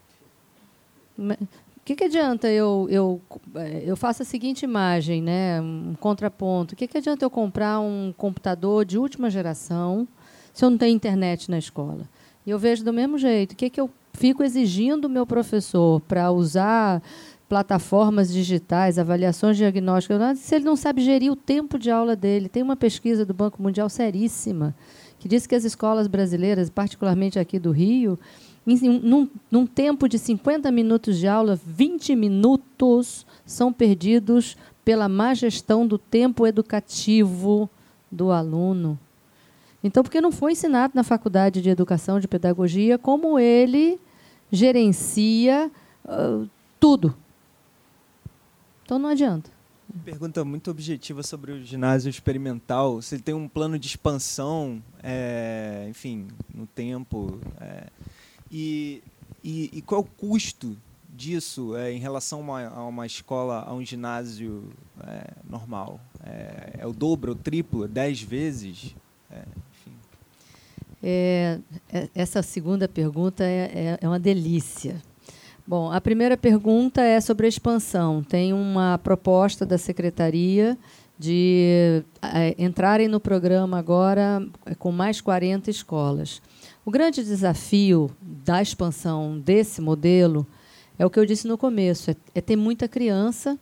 Speaker 3: que, que adianta eu, eu, eh, eu faço a seguinte imagem, né, um contraponto. O que, que adianta eu comprar um computador de última geração se eu não tenho internet na escola? E eu vejo do mesmo jeito. O que, que eu fico exigindo do meu professor para usar plataformas digitais, avaliações diagnósticas, se ele não sabe gerir o tempo de aula dele? Tem uma pesquisa do Banco Mundial seríssima que diz que as escolas brasileiras, particularmente aqui do Rio, num, num, tempo de 50 minutos de aula, 20 minutos são perdidos pela má gestão do tempo educativo do aluno. Então, porque não foi ensinado na faculdade de educação, de pedagogia, como ele gerencia uh, tudo. Então, não adianta.
Speaker 9: Pergunta muito objetiva sobre o ginásio experimental. Se tem um plano de expansão, é, enfim, no tempo. É, e, e, e qual é o custo disso é, em relação a uma, a uma, escola, a um ginásio é, normal? É, é, o dobro, o triplo, dez vezes? É,
Speaker 3: essa segunda pergunta é, é, uma delícia. Bom, a primeira pergunta é sobre a expansão. Tem uma proposta da secretaria de entrarem no programa agora com mais 40 escolas. O grande desafio da expansão desse modelo é o que eu disse no começo: é, é ter muita criança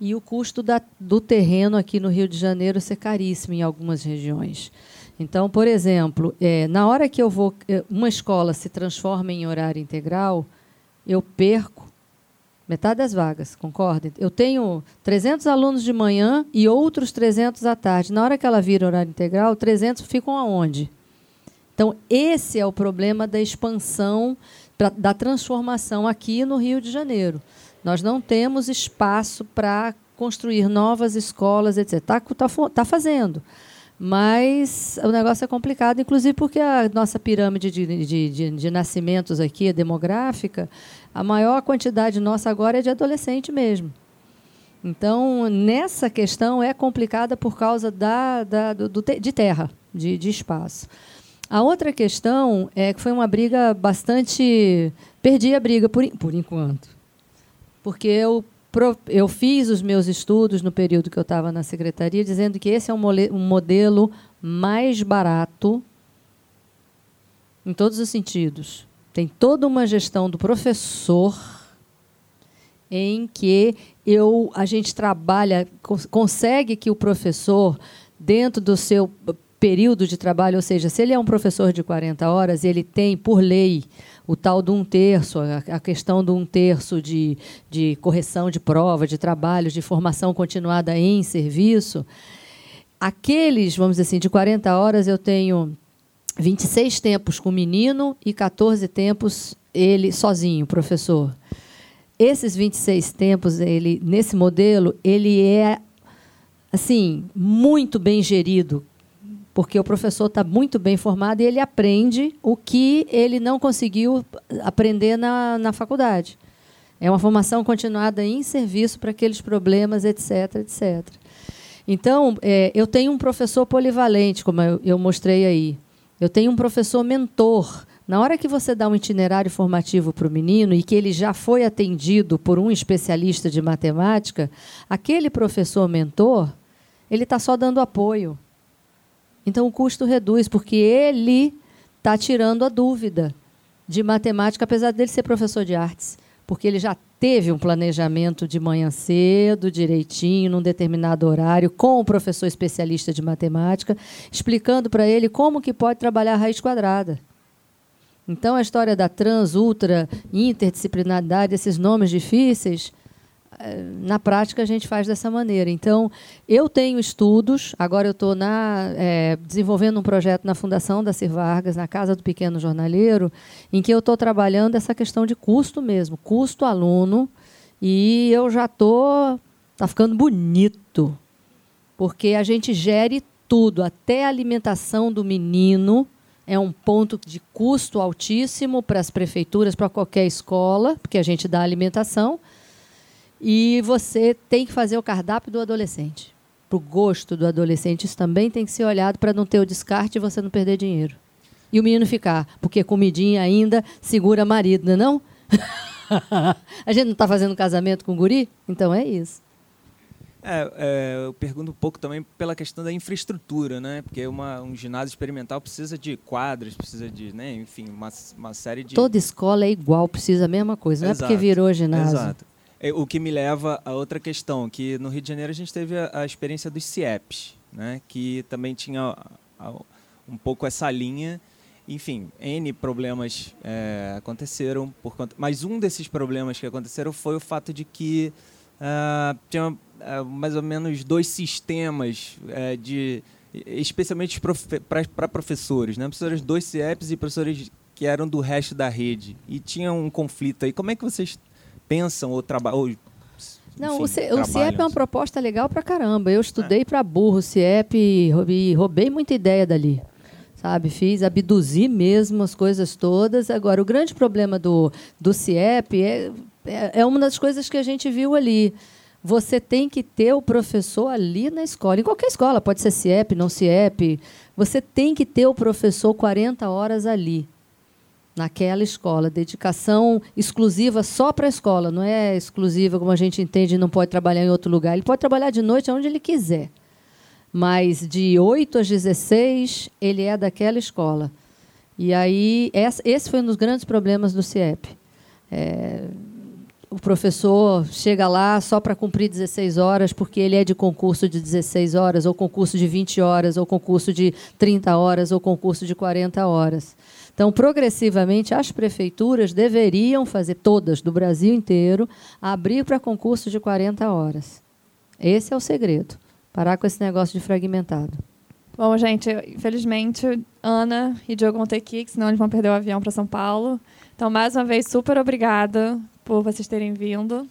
Speaker 3: e o custo da, do terreno aqui no Rio de Janeiro ser caríssimo em algumas regiões. Então, por exemplo, é, na hora que eu vou, é, uma escola se transforma em horário integral, eu perco metade das vagas, concorda? Eu tenho 300 alunos de manhã e outros 300 à tarde. Na hora que ela vira horário integral, 300 ficam aonde? Então, esse é o problema da expansão, da transformação aqui no Rio de Janeiro. Nós não temos espaço para construir novas escolas, etc. Está tá, tá fazendo. Mas o negócio é complicado, inclusive porque a nossa pirâmide de, de, de, de nascimentos aqui, demográfica, a maior quantidade nossa agora é de adolescente mesmo. Então, nessa questão é complicada por causa da, da do, de terra, de, de espaço. A outra questão é que foi uma briga bastante. Perdi a briga por, por enquanto. Porque eu, eu fiz os meus estudos no período que eu estava na secretaria, dizendo que esse é um, modelo mais barato em todos os sentidos. Tem toda uma gestão do professor em que eu a gente trabalha consegue que o professor dentro do seu período de trabalho, ou seja, se ele é um professor de 40 horas, ele tem, por lei, o tal do um terço, a questão do um terço de, de correção de prova, de trabalho, de formação continuada em serviço. Aqueles, vamos dizer assim, de 40 horas, eu tenho 26 tempos com o menino e 14 tempos ele sozinho, professor. Esses 26 tempos, ele nesse modelo, ele é assim, muito bem gerido, porque o professor está muito bem formado e ele aprende o que ele não conseguiu aprender na, na faculdade. É uma formação continuada em serviço para aqueles problemas, etc, etc. Então, é, eu tenho um professor polivalente, como eu, eu mostrei aí. Eu tenho um professor mentor. Na hora que você dá um itinerário formativo para o menino e que ele já foi atendido por um especialista de matemática, aquele professor mentor, ele está só dando apoio. Então o custo reduz, porque ele está tirando a dúvida de matemática, apesar dele ser professor de artes, porque ele já teve um planejamento de manhã cedo, direitinho, num determinado horário, com o professor especialista de matemática, explicando para ele como que pode trabalhar a raiz quadrada. Então a história da trans, ultra, interdisciplinaridade, esses nomes difíceis, na prática a gente faz dessa maneira. Então, eu tenho estudos, agora eu estou é, desenvolvendo um projeto na Fundação da Cir Vargas, na Casa do Pequeno Jornaleiro, em que eu estou trabalhando essa questão de custo mesmo, custo aluno, e eu já estou. Está ficando bonito, porque a gente gere tudo, até a alimentação do menino é um ponto de custo altíssimo para as prefeituras, para qualquer escola, porque a gente dá alimentação e você tem que fazer o cardápio do adolescente. Para o gosto do adolescente, isso também tem que ser olhado para não ter o descarte e você não perder dinheiro. E o menino ficar, porque comidinha ainda segura marido, não é não? (laughs) a gente não está fazendo casamento com guri? Então é isso.
Speaker 9: É, é, eu pergunto um pouco também pela questão da infraestrutura, né? Porque uma, um ginásio experimental precisa de quadras, precisa de, né? enfim, uma, uma série de.
Speaker 3: Toda escola é igual, precisa a mesma coisa. Não
Speaker 9: Exato,
Speaker 3: é porque virou ginásio.
Speaker 9: Exato. É, o que me leva a outra questão, que no Rio de Janeiro a gente teve a, a experiência dos CIEPs, né? Que também tinha a, um pouco essa linha. Enfim, N problemas é, aconteceram por conta. Mas um desses problemas que aconteceram foi o fato de que uh, tinha uh, mais ou menos dois sistemas uh, de especialmente para professores, né? Professores dois CIEPs e professores que eram do resto da rede. E tinha um conflito aí. Como é que vocês pensam ou trabalham?
Speaker 3: Não, o, C, o CIEP é uma proposta legal para caramba. Eu estudei é. para burro o CIEP e, e roubei muita ideia dali sabe? Fiz, abduzi mesmo as coisas todas. Agora, o grande problema do, do CIEP é, é, é uma das coisas que a gente viu ali. Você tem que ter o professor ali na escola, em qualquer escola, pode ser CIEP, não CIEP. Você tem que ter o professor 40 horas ali, naquela escola. Dedicação exclusiva só para a escola, não é exclusiva como a gente entende, não pode trabalhar em outro lugar. Ele pode trabalhar de noite onde ele quiser mas de 8 às 16 ele é daquela escola. E aí, esse foi um dos grandes problemas do CIEP. É, o professor chega lá só para cumprir 16 horas, porque ele é de concurso de 16 horas, ou concurso de 20 horas, ou concurso de 30 horas, ou concurso de 40 horas. Então, progressivamente, as prefeituras deveriam fazer, todas do Brasil inteiro, abrir para concurso de 40 horas. Esse é o segredo. Parar com esse negócio de fragmentado.
Speaker 2: Bom, gente, infelizmente, Ana e Diogo vão ter que ir, senão eles vão perder o avião para São Paulo. Então, mais uma vez, super obrigada por vocês terem vindo.